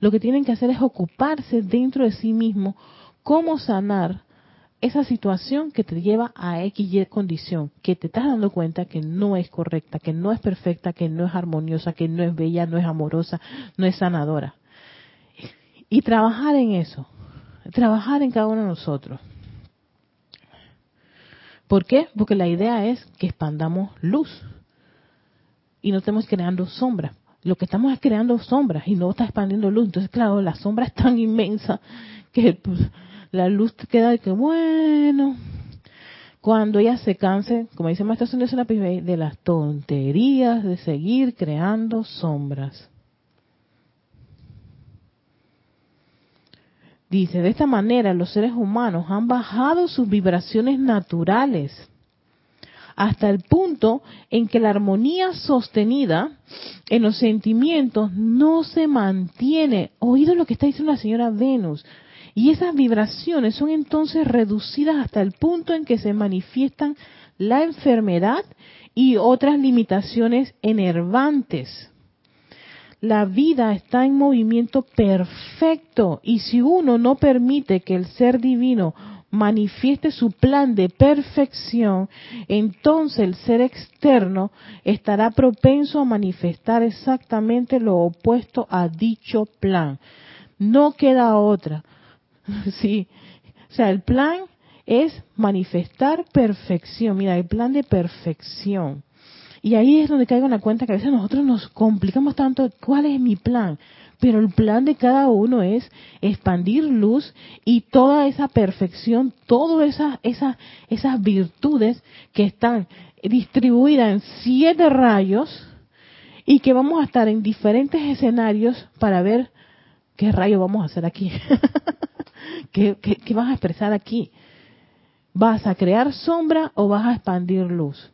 [SPEAKER 1] Lo que tienen que hacer es ocuparse dentro de sí mismo cómo sanar esa situación que te lleva a X condición, que te estás dando cuenta que no es correcta, que no es perfecta, que no es armoniosa, que no es bella, no es amorosa, no es sanadora. Y trabajar en eso, trabajar en cada uno de nosotros. ¿Por qué? Porque la idea es que expandamos luz y no estemos creando sombras. Lo que estamos es creando sombras y no está expandiendo luz. Entonces, claro, la sombra es tan inmensa que pues, la luz queda de que, bueno, cuando ella se canse, como dice Maestro la de las tonterías de seguir creando sombras. Dice, de esta manera los seres humanos han bajado sus vibraciones naturales hasta el punto en que la armonía sostenida en los sentimientos no se mantiene. Oído lo que está diciendo la señora Venus. Y esas vibraciones son entonces reducidas hasta el punto en que se manifiestan la enfermedad y otras limitaciones enervantes. La vida está en movimiento perfecto y si uno no permite que el ser divino manifieste su plan de perfección, entonces el ser externo estará propenso a manifestar exactamente lo opuesto a dicho plan. No queda otra. Sí. O sea, el plan es manifestar perfección. Mira, el plan de perfección. Y ahí es donde caigo en la cuenta que a veces nosotros nos complicamos tanto, ¿cuál es mi plan? Pero el plan de cada uno es expandir luz y toda esa perfección, todas esas, esas, esas virtudes que están distribuidas en siete rayos y que vamos a estar en diferentes escenarios para ver qué rayo vamos a hacer aquí. ¿Qué, qué, vas a expresar aquí? ¿Vas a crear sombra o vas a expandir luz?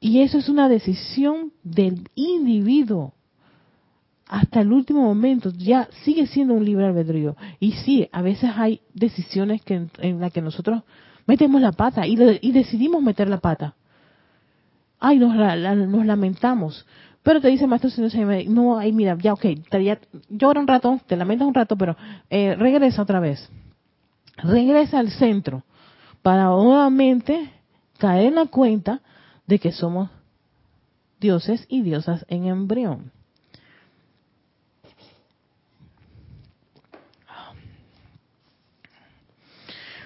[SPEAKER 1] Y eso es una decisión del individuo. Hasta el último momento ya sigue siendo un libre albedrío. Y sí, a veces hay decisiones que, en las que nosotros metemos la pata y, y decidimos meter la pata. Ay, nos, nos lamentamos. Pero te dice maestro no, ay, mira, ya, ok, ya, llora un rato, te lamentas un rato, pero eh, regresa otra vez. Regresa al centro para nuevamente caer en la cuenta de que somos dioses y diosas en embrión.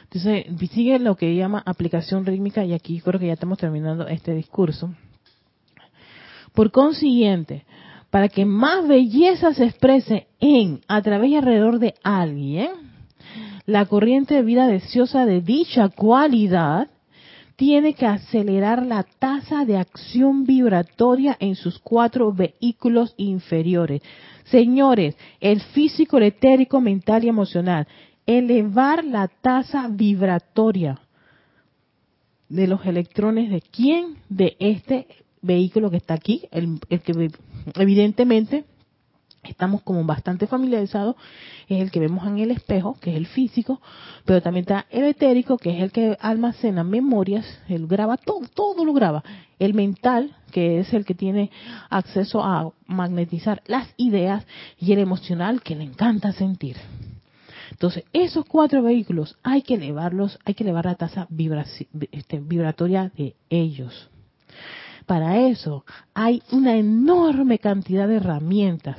[SPEAKER 1] Entonces, sigue lo que llama aplicación rítmica y aquí creo que ya estamos terminando este discurso. Por consiguiente, para que más belleza se exprese en, a través y alrededor de alguien, la corriente de vida deseosa de dicha cualidad tiene que acelerar la tasa de acción vibratoria en sus cuatro vehículos inferiores. Señores, el físico, el etérico, mental y emocional. Elevar la tasa vibratoria de los electrones de quién? De este vehículo que está aquí, el, que evidentemente estamos como bastante familiarizados, es el que vemos en el espejo, que es el físico, pero también está el etérico, que es el que almacena memorias, él graba todo, todo lo graba. El mental, que es el que tiene acceso a magnetizar las ideas, y el emocional, que le encanta sentir. Entonces, esos cuatro vehículos hay que elevarlos, hay que elevar la tasa este, vibratoria de ellos. Para eso hay una enorme cantidad de herramientas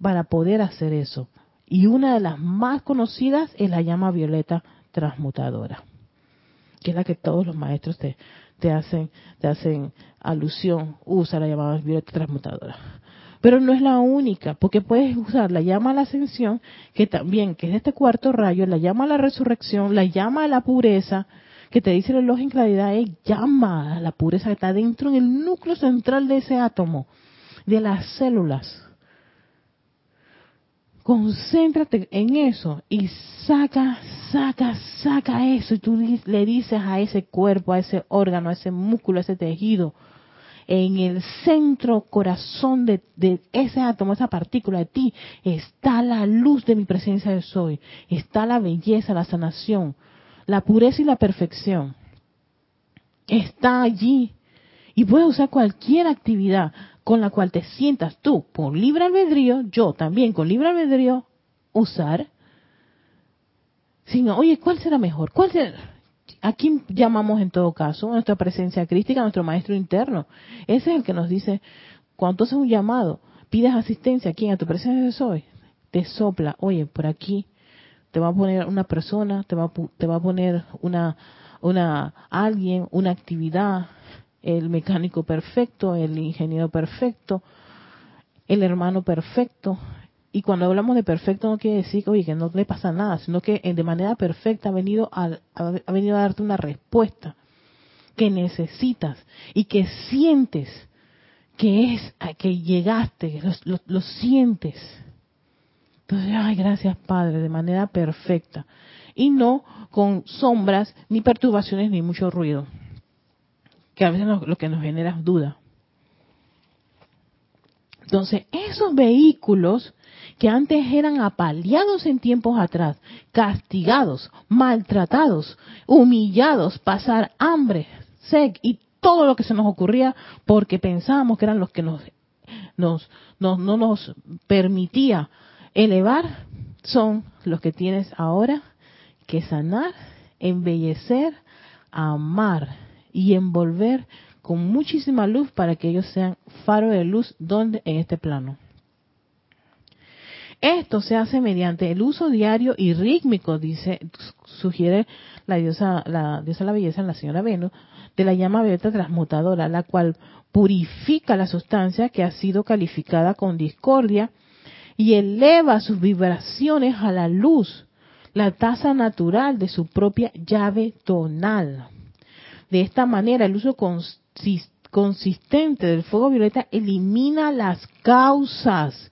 [SPEAKER 1] para poder hacer eso. Y una de las más conocidas es la llama violeta transmutadora, que es la que todos los maestros te, te hacen, te hacen alusión, usa la llama violeta transmutadora. Pero no es la única, porque puedes usar la llama a la ascensión, que también, que es este cuarto rayo, la llama a la resurrección, la llama a la pureza, que te dice el reloj en claridad es llama la pureza que está dentro en el núcleo central de ese átomo, de las células. Concéntrate en eso y saca, saca, saca eso. Y tú le dices a ese cuerpo, a ese órgano, a ese músculo, a ese tejido, en el centro corazón de, ese átomo, esa partícula de ti, está la luz de mi presencia de soy, está la belleza, la sanación, la pureza y la perfección está allí. Y puedes usar cualquier actividad con la cual te sientas tú por libre albedrío, yo también con libre albedrío, usar sino, oye, ¿cuál será mejor? ¿Cuál será? ¿A quién llamamos en todo caso? A nuestra presencia crítica, a nuestro maestro interno. Ese es el que nos dice, cuando haces un llamado, pides asistencia, ¿a quién? A tu presencia de soy. Te sopla, oye, por aquí te va a poner una persona, te va te va a poner una, una, alguien, una actividad, el mecánico perfecto, el ingeniero perfecto, el hermano perfecto, y cuando hablamos de perfecto no quiere decir que, oye, que no le pasa nada, sino que de manera perfecta ha venido a, ha venido a darte una respuesta que necesitas y que sientes que es que llegaste, lo, lo sientes. Entonces, ay, gracias Padre, de manera perfecta. Y no con sombras, ni perturbaciones, ni mucho ruido. Que a veces lo que nos genera es duda. Entonces, esos vehículos que antes eran apaleados en tiempos atrás, castigados, maltratados, humillados, pasar hambre, sed y todo lo que se nos ocurría porque pensábamos que eran los que nos, no nos permitía elevar, son los que tienes ahora que sanar, embellecer, amar y envolver con muchísima luz para que ellos sean faro de luz donde en este plano. Esto se hace mediante el uso diario y rítmico, dice, sugiere la diosa, la diosa de la belleza, la señora Venus, de la llama violeta transmutadora, la cual purifica la sustancia que ha sido calificada con discordia y eleva sus vibraciones a la luz, la tasa natural de su propia llave tonal. De esta manera, el uso consistente del fuego violeta elimina las causas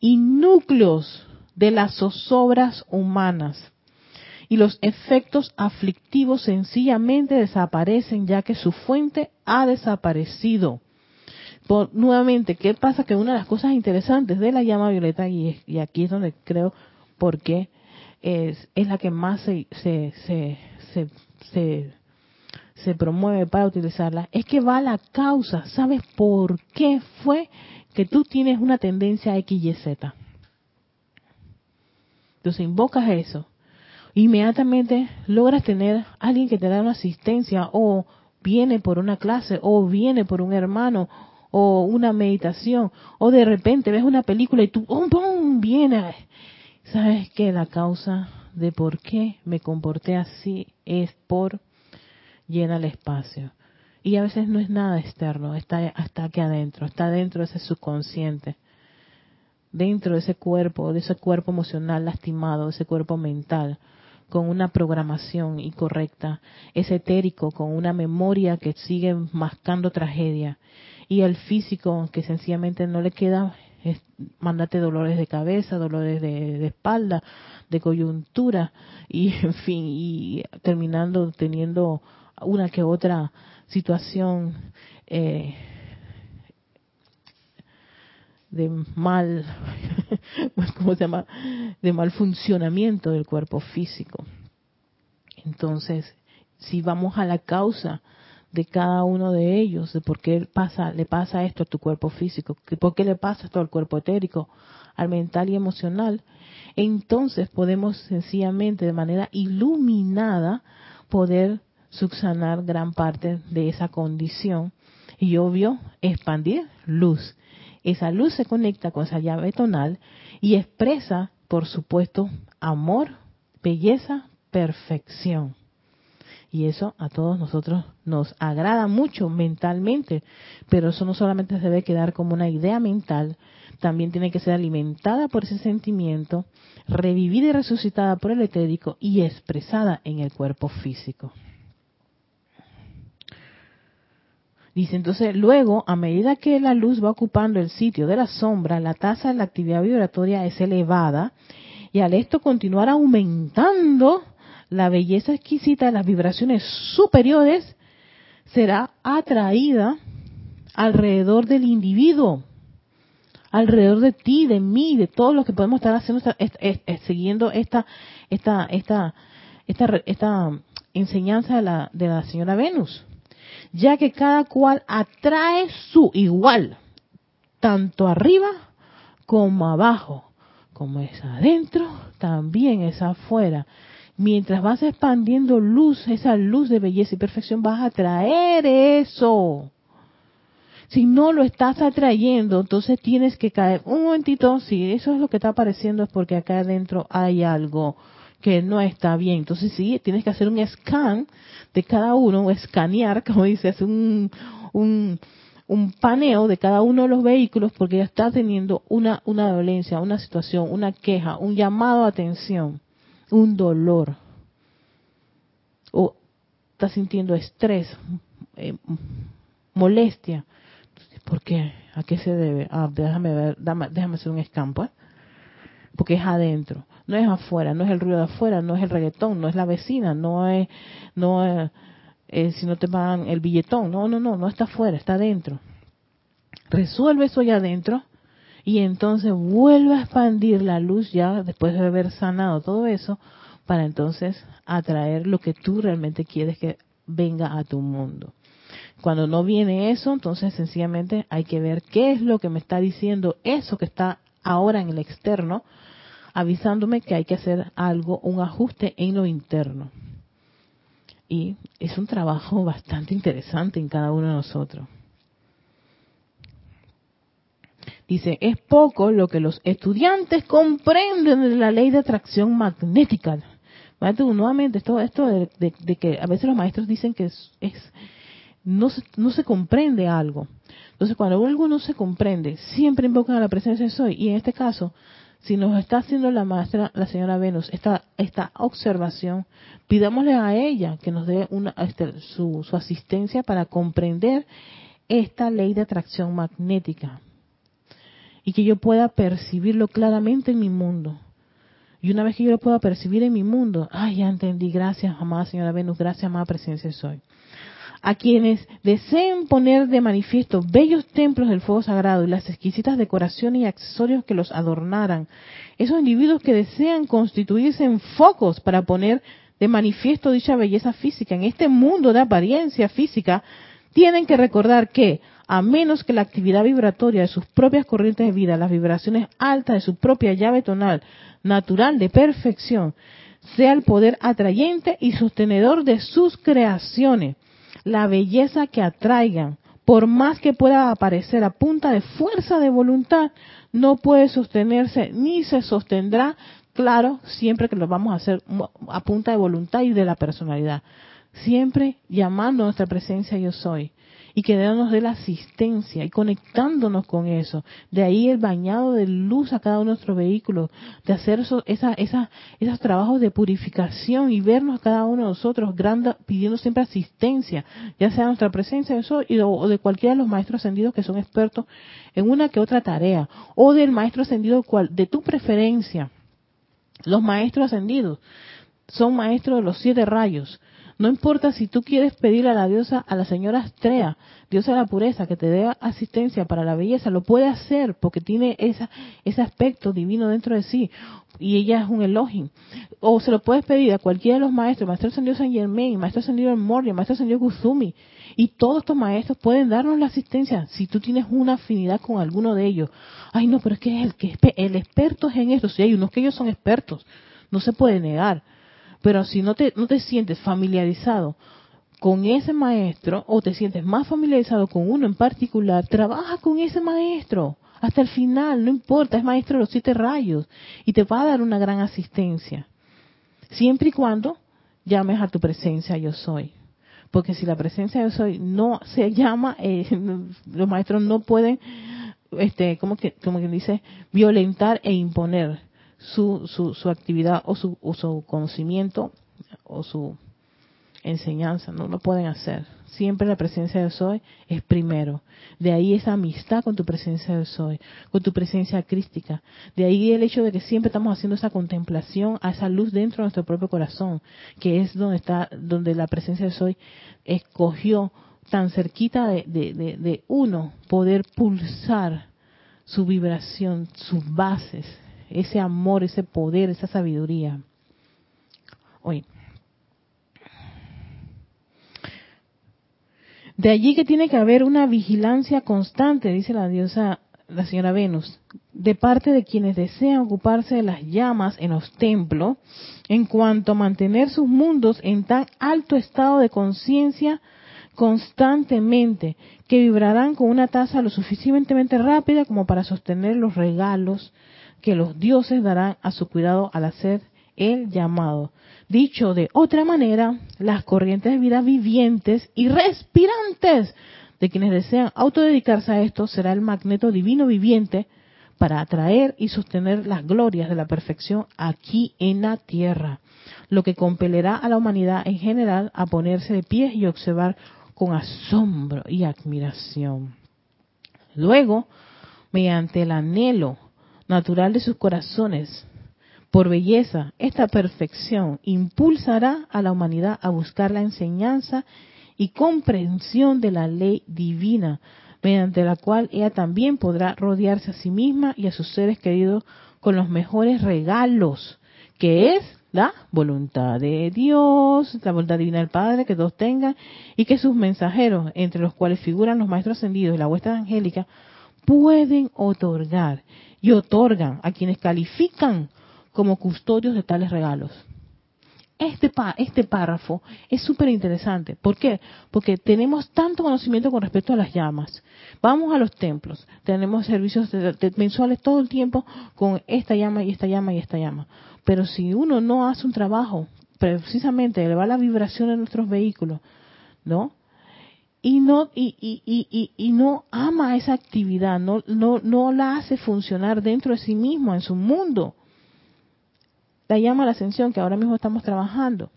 [SPEAKER 1] y núcleos de las zozobras humanas. Y los efectos aflictivos sencillamente desaparecen ya que su fuente ha desaparecido. nuevamente, ¿qué pasa? Que una de las cosas interesantes de la llama violeta, y, y aquí es donde creo porque es, es la que más se, se, se, se, se promueve para utilizarla, es que va a la causa. ¿Sabes por qué fue que tú tienes una tendencia a X, Y, Z. Entonces invocas eso. Inmediatamente logras tener alguien que te da una asistencia o viene por una clase o viene por un hermano o una meditación o de repente ves una película y tú ¡pum, pum! viene. ¿Sabes que La causa de por qué me comporté así es por llena el espacio. Y a veces no es nada externo, está, hasta aquí adentro, está dentro de ese subconsciente, dentro de ese cuerpo, de ese cuerpo emocional lastimado, de ese cuerpo mental, con una programación incorrecta, es etérico, con una memoria que sigue mascando tragedia, y el físico que sencillamente no le queda es, mándate dolores de cabeza, dolores de, de, espalda, de coyuntura y en fin, y terminando teniendo una que otra situación eh, de mal, ¿cómo se llama? De mal funcionamiento del cuerpo físico. Entonces, si vamos a la causa de cada uno de ellos, de por qué pasa, le pasa esto a tu cuerpo físico, por qué le pasa esto al cuerpo etérico, al mental y emocional, entonces podemos sencillamente de manera iluminada poder subsanar gran parte de esa condición y obvio expandir luz. Esa luz se conecta con esa llave tonal y expresa, por supuesto, amor, belleza, perfección. Y eso a todos nosotros nos agrada mucho mentalmente, pero eso no solamente se debe quedar como una idea mental, también tiene que ser alimentada por ese sentimiento, revivida y resucitada por el etérico y expresada en el cuerpo físico. Dice entonces, luego, a medida que la luz va ocupando el sitio de la sombra, la tasa de la actividad vibratoria es elevada y al esto continuar aumentando, la belleza exquisita de las vibraciones superiores será atraída alrededor del individuo, alrededor de ti, de mí, de todos los que podemos estar haciendo, siguiendo esta, esta, esta, esta, esta enseñanza de la, de la señora Venus ya que cada cual atrae su igual, tanto arriba como abajo, como es adentro, también es afuera. mientras vas expandiendo luz, esa luz de belleza y perfección, vas a traer eso. Si no lo estás atrayendo, entonces tienes que caer. Un momentito, si eso es lo que está apareciendo es porque acá adentro hay algo que no está bien. Entonces sí, tienes que hacer un scan de cada uno, o escanear, como dices, un, un, un paneo de cada uno de los vehículos porque ya está teniendo una, una dolencia, una situación, una queja, un llamado a atención, un dolor. O está sintiendo estrés, eh, molestia. ¿Por qué? ¿A qué se debe? Ah, déjame ver, déjame hacer un escampo, ¿eh? Porque es adentro, no es afuera, no es el ruido de afuera, no es el reggaetón, no es la vecina, no es, no es, eh, si no te pagan el billetón, no, no, no, no está afuera, está adentro. Resuelve eso ya adentro y entonces vuelve a expandir la luz ya después de haber sanado todo eso para entonces atraer lo que tú realmente quieres que venga a tu mundo. Cuando no viene eso, entonces sencillamente hay que ver qué es lo que me está diciendo eso que está ahora en el externo, avisándome que hay que hacer algo, un ajuste en lo interno. Y es un trabajo bastante interesante en cada uno de nosotros. Dice, es poco lo que los estudiantes comprenden de la ley de atracción magnética. Nuevamente, esto, esto de, que a veces los maestros dicen que es no se, no se comprende algo. Entonces, cuando algo no se comprende, siempre invocan a la presencia de Soy. Y en este caso, si nos está haciendo la maestra, la señora Venus, esta, esta observación, pidámosle a ella que nos dé una, este, su, su asistencia para comprender esta ley de atracción magnética. Y que yo pueda percibirlo claramente en mi mundo. Y una vez que yo lo pueda percibir en mi mundo, ay, ya entendí, gracias, amada señora Venus, gracias, amada presencia Soy a quienes deseen poner de manifiesto bellos templos del fuego sagrado y las exquisitas decoraciones y accesorios que los adornaran. Esos individuos que desean constituirse en focos para poner de manifiesto dicha belleza física en este mundo de apariencia física, tienen que recordar que, a menos que la actividad vibratoria de sus propias corrientes de vida, las vibraciones altas de su propia llave tonal natural de perfección, sea el poder atrayente y sostenedor de sus creaciones, la belleza que atraigan, por más que pueda aparecer a punta de fuerza de voluntad, no puede sostenerse ni se sostendrá, claro, siempre que lo vamos a hacer a punta de voluntad y de la personalidad. Siempre llamando a nuestra presencia yo soy y que Dios nos dé la asistencia y conectándonos con eso. De ahí el bañado de luz a cada uno de nuestros vehículos, de hacer eso, esa, esa, esos trabajos de purificación y vernos a cada uno de nosotros grande, pidiendo siempre asistencia, ya sea nuestra presencia eso y, o de cualquiera de los maestros ascendidos que son expertos en una que otra tarea, o del maestro ascendido cual, de tu preferencia. Los maestros ascendidos son maestros de los siete rayos no importa si tú quieres pedir a la diosa, a la señora Astrea, diosa de la pureza, que te dé asistencia para la belleza, lo puede hacer porque tiene esa, ese aspecto divino dentro de sí y ella es un Elohim. O se lo puedes pedir a cualquiera de los maestros, maestro ascendido San Germain, maestro ascendido Moria, maestro ascendido Guzumi, y todos estos maestros pueden darnos la asistencia si tú tienes una afinidad con alguno de ellos. Ay, no, pero es que el que el experto es en esto, si hay unos que ellos son expertos, no se puede negar. Pero si no te, no te sientes familiarizado con ese maestro o te sientes más familiarizado con uno en particular, trabaja con ese maestro hasta el final, no importa, es maestro de los siete rayos y te va a dar una gran asistencia. Siempre y cuando llames a tu presencia yo soy. Porque si la presencia yo soy no se llama, eh, los maestros no pueden, este, como que, como que dice, violentar e imponer su, su, su actividad o su, o su conocimiento o su enseñanza, no lo pueden hacer. Siempre la presencia de Soy es primero. De ahí esa amistad con tu presencia de Soy, con tu presencia crística. De ahí el hecho de que siempre estamos haciendo esa contemplación a esa luz dentro de nuestro propio corazón, que es donde está, donde la presencia de Soy escogió tan cerquita de, de uno poder pulsar su vibración, sus bases, ese amor, ese poder, esa sabiduría. Oye. De allí que tiene que haber una vigilancia constante, dice la diosa, la señora Venus. de parte de quienes desean ocuparse de las llamas en los templos en cuanto a mantener sus mundos en tan alto estado de conciencia constantemente que vibrarán con una tasa lo suficientemente rápida como para sostener los regalos que los dioses darán a su cuidado al hacer el llamado. Dicho de otra manera, las corrientes de vida vivientes y respirantes de quienes desean autodedicarse a esto será el magneto divino viviente para atraer y sostener las glorias de la perfección aquí en la tierra, lo que compelerá a la humanidad en general a ponerse de pies y observar con asombro y admiración. Luego, mediante el anhelo natural de sus corazones por belleza, esta perfección impulsará a la humanidad a buscar la enseñanza y comprensión de la ley divina, mediante la cual ella también podrá rodearse a sí misma y a sus seres queridos con los mejores regalos, que es la voluntad de Dios, la voluntad divina del Padre que todos tengan, y que sus mensajeros, entre los cuales figuran los maestros ascendidos y la vuestra angélica, pueden otorgar y otorgan a quienes califican como custodios de tales regalos. Este, este párrafo es súper interesante. ¿Por qué? Porque tenemos tanto conocimiento con respecto a las llamas. Vamos a los templos, tenemos servicios mensuales todo el tiempo con esta llama y esta llama y esta llama. Pero si uno no hace un trabajo precisamente elevar la vibración de nuestros vehículos, ¿no? Y no y, y, y, y, no ama esa actividad, no, no, no la hace funcionar dentro de sí mismo, en su mundo la llama la ascensión que ahora mismo estamos trabajando,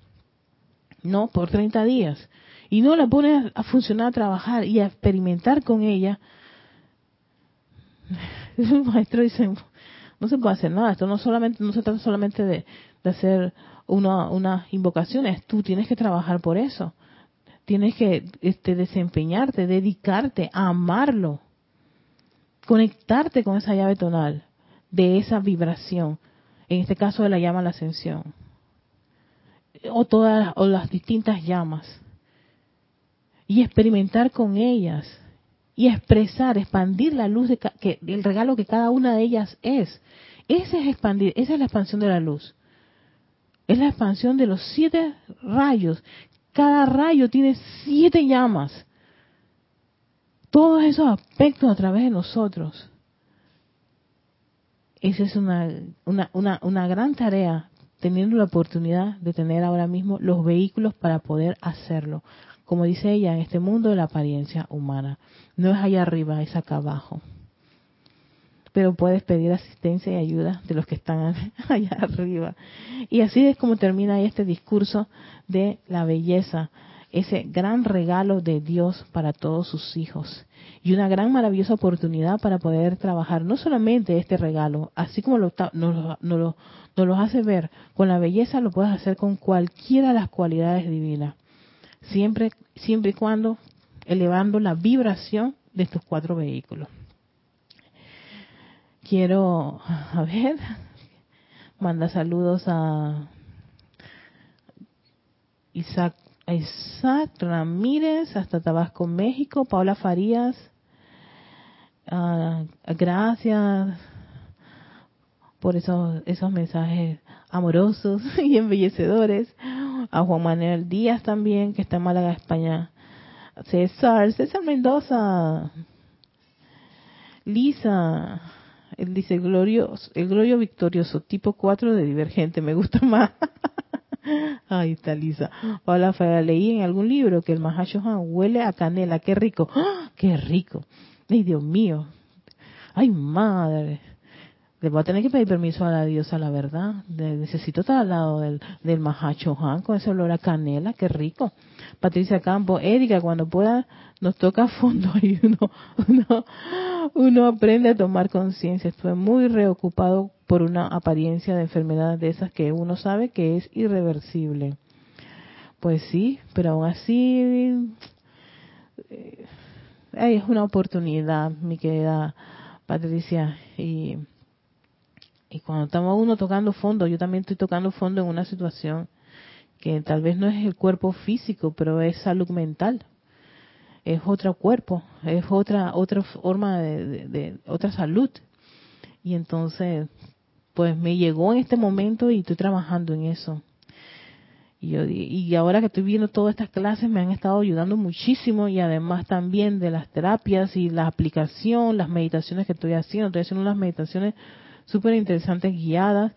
[SPEAKER 1] ¿no? Por 30 días. Y no la pone a funcionar, a trabajar y a experimentar con ella. El maestro dice, no se puede hacer nada. Esto no solamente no se trata solamente de, hacer una, unas invocaciones. Tú tienes que trabajar por eso. Tienes que este, desempeñarte, dedicarte a amarlo, conectarte con esa llave tonal de esa vibración en este caso de la llama a la ascensión, o todas o las distintas llamas, y experimentar con ellas, y expresar, expandir la luz de que el regalo que cada una de ellas es. Ese es expandir, esa es la expansión de la luz. Es la expansión de los siete rayos. Cada rayo tiene siete llamas. Todos esos aspectos a través de nosotros. Esa es una, una, una, una gran tarea, teniendo la oportunidad de tener ahora mismo los vehículos para poder hacerlo. Como dice ella, en este mundo de la apariencia humana. No es allá arriba, es acá abajo. Pero puedes pedir asistencia y ayuda de los que están allá arriba. Y así es como termina este discurso de la belleza ese gran regalo de Dios para todos sus hijos y una gran maravillosa oportunidad para poder trabajar no solamente este regalo, así como lo, nos, lo, lo hace ver con la belleza, lo puedes hacer con cualquiera de las cualidades divinas, siempre, siempre y cuando elevando la vibración de estos cuatro vehículos. Quiero, a ver, manda saludos a Isaac Isaac Ramírez hasta Tabasco, México. Paula Farías, ah, gracias por esos, esos mensajes amorosos y embellecedores. A Juan Manuel Díaz también, que está en Málaga, España. César, César Mendoza. Lisa, él dice glorioso, el glorio victorioso, tipo 4 de divergente, me gusta más. Ay, está Lisa. Hola, leí en algún libro que el Mahashohan huele a canela. Qué rico. ¡Ah! Qué rico. Ay, Dios mío. Ay, madre. Le voy a tener que pedir permiso a la diosa, la verdad. necesito estar al lado del, del Mahashohan con ese olor a canela. Qué rico. Patricia Campo, Erika, cuando pueda, nos toca a fondo y uno, uno, uno aprende a tomar conciencia. Estuve muy reocupado por una apariencia de enfermedad de esas que uno sabe que es irreversible. Pues sí, pero aún así eh, es una oportunidad, mi querida Patricia. Y, y cuando estamos uno tocando fondo, yo también estoy tocando fondo en una situación que tal vez no es el cuerpo físico, pero es salud mental. Es otro cuerpo, es otra otra forma de, otra salud Y entonces, pues me llegó en este momento y estoy trabajando en eso. Y, y ahora que estoy viendo todas estas clases me han estado ayudando muchísimo y además también de las terapias y la aplicación, las meditaciones que estoy haciendo. Estoy haciendo unas meditaciones súper interesantes guiadas.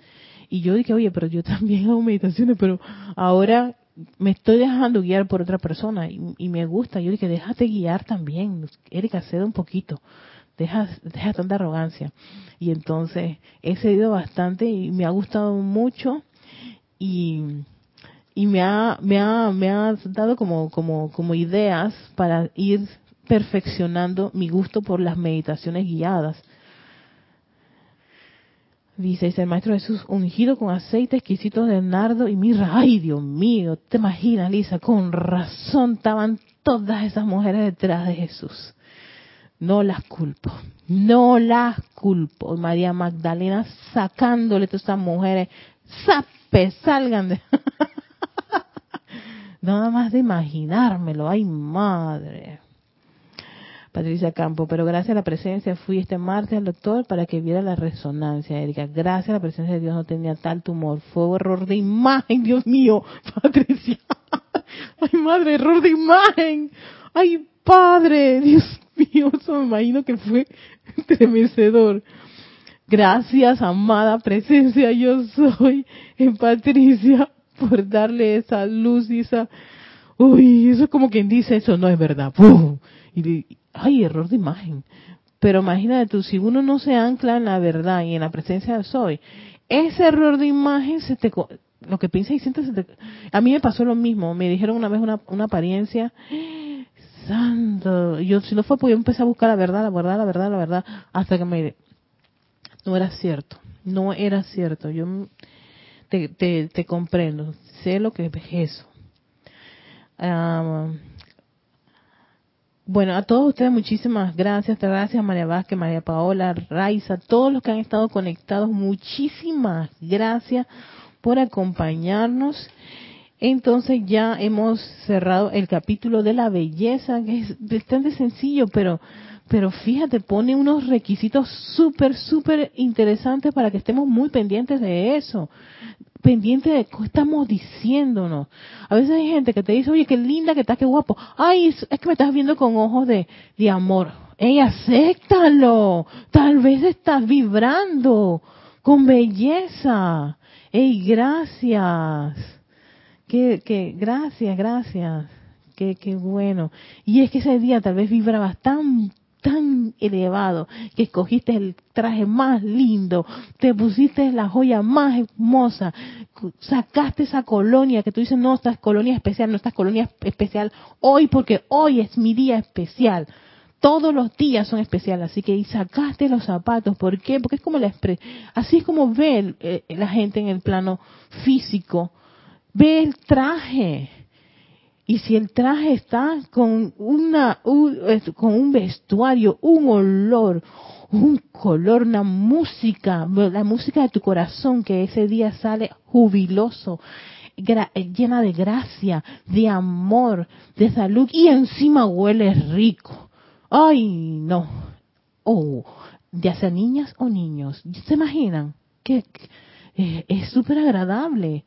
[SPEAKER 1] Y yo dije, oye, pero yo también hago meditaciones, pero ahora me estoy dejando guiar por otra persona y, me gusta. Yo dije, déjate guiar también. Erika, cede un poquito. Deja, deja tanta arrogancia. Y entonces he cedido bastante y me ha gustado mucho. Y y me ha, me ha, me ha dado como, como, como ideas para ir perfeccionando mi gusto por las meditaciones guiadas. Dice, dice el Maestro Jesús, ungido con aceite exquisito de nardo y mirra. Ay, Dios mío, te imaginas, Lisa, con razón estaban todas esas mujeres detrás de Jesús. No las culpo, no las culpo. María Magdalena sacándole a todas esas mujeres, sape, salgan de... Nada más de imaginármelo, ay madre. Patricia Campo, pero gracias a la presencia fui este martes al doctor para que viera la resonancia, Erika. Gracias a la presencia de Dios no tenía tal tumor. Fue error de imagen, Dios mío, Patricia. Ay madre, error de imagen. Ay padre, Dios mío, eso me imagino que fue estremecedor. Gracias, amada presencia, yo soy en Patricia por darle esa luz y esa... Uy, eso es como quien dice, eso no es verdad. Y, ay, error de imagen. Pero imagínate tú, si uno no se ancla en la verdad y en la presencia de soy, ese error de imagen se te... Lo que piensas y sientes se te... A mí me pasó lo mismo. Me dijeron una vez una, una apariencia... Santo. Yo, si no fue, pues yo empecé a buscar la verdad, la verdad, la verdad, la verdad, hasta que me... No era cierto. No era cierto. Yo te, te, comprendo, sé lo que es eso. Bueno, a todos ustedes muchísimas gracias, gracias María Vázquez, María Paola, Raiza, todos los que han estado conectados, muchísimas gracias por acompañarnos. Entonces ya hemos cerrado el capítulo de la belleza, que es bastante sencillo, pero pero fíjate, pone unos requisitos súper, súper interesantes para que estemos muy pendientes de eso. Pendientes de qué estamos diciéndonos. A veces hay gente que te dice, oye, qué linda que estás, qué guapo. Ay, es que me estás viendo con ojos de, de amor. Ey, acéptalo. Tal vez estás vibrando con belleza. Ey, gracias. Que, que, gracias, gracias. Qué, qué bueno. Y es que ese día tal vez vibrabas tan tan elevado que escogiste el traje más lindo, te pusiste la joya más hermosa, sacaste esa colonia que tú dices, no, esta colonia especial, no, esta colonia especial hoy porque hoy es mi día especial. Todos los días son especiales, así que y sacaste los zapatos, ¿por qué? Porque es como la así es como ve eh, la gente en el plano físico, ve el traje, y si el traje está con una con un vestuario, un olor, un color, una música, la música de tu corazón que ese día sale jubiloso, llena de gracia, de amor, de salud y encima huele rico. Ay, no. Oh, ya sea niñas o niños, ¿se imaginan? Que, eh, es súper agradable.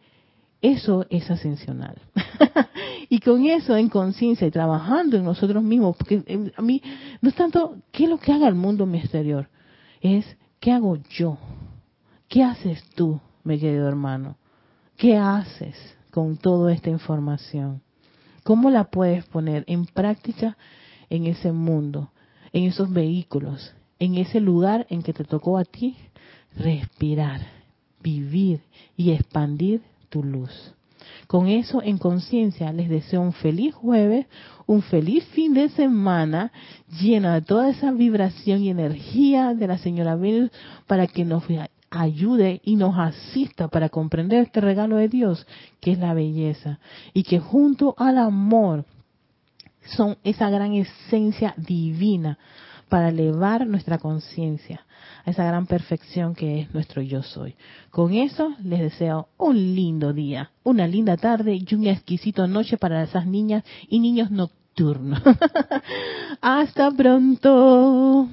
[SPEAKER 1] Eso es ascensional. y con eso en conciencia y trabajando en nosotros mismos, porque eh, a mí no es tanto qué es lo que haga el mundo en mi exterior, es qué hago yo, qué haces tú, mi querido hermano, qué haces con toda esta información, cómo la puedes poner en práctica en ese mundo, en esos vehículos, en ese lugar en que te tocó a ti respirar, vivir y expandir tu luz. Con eso en conciencia les deseo un feliz jueves, un feliz fin de semana llena de toda esa vibración y energía de la señora Venus para que nos ayude y nos asista para comprender este regalo de Dios que es la belleza. Y que junto al amor son esa gran esencia divina para elevar nuestra conciencia a esa gran perfección que es nuestro yo soy. Con eso les deseo un lindo día, una linda tarde y una exquisito noche para esas niñas y niños nocturnos. Hasta pronto.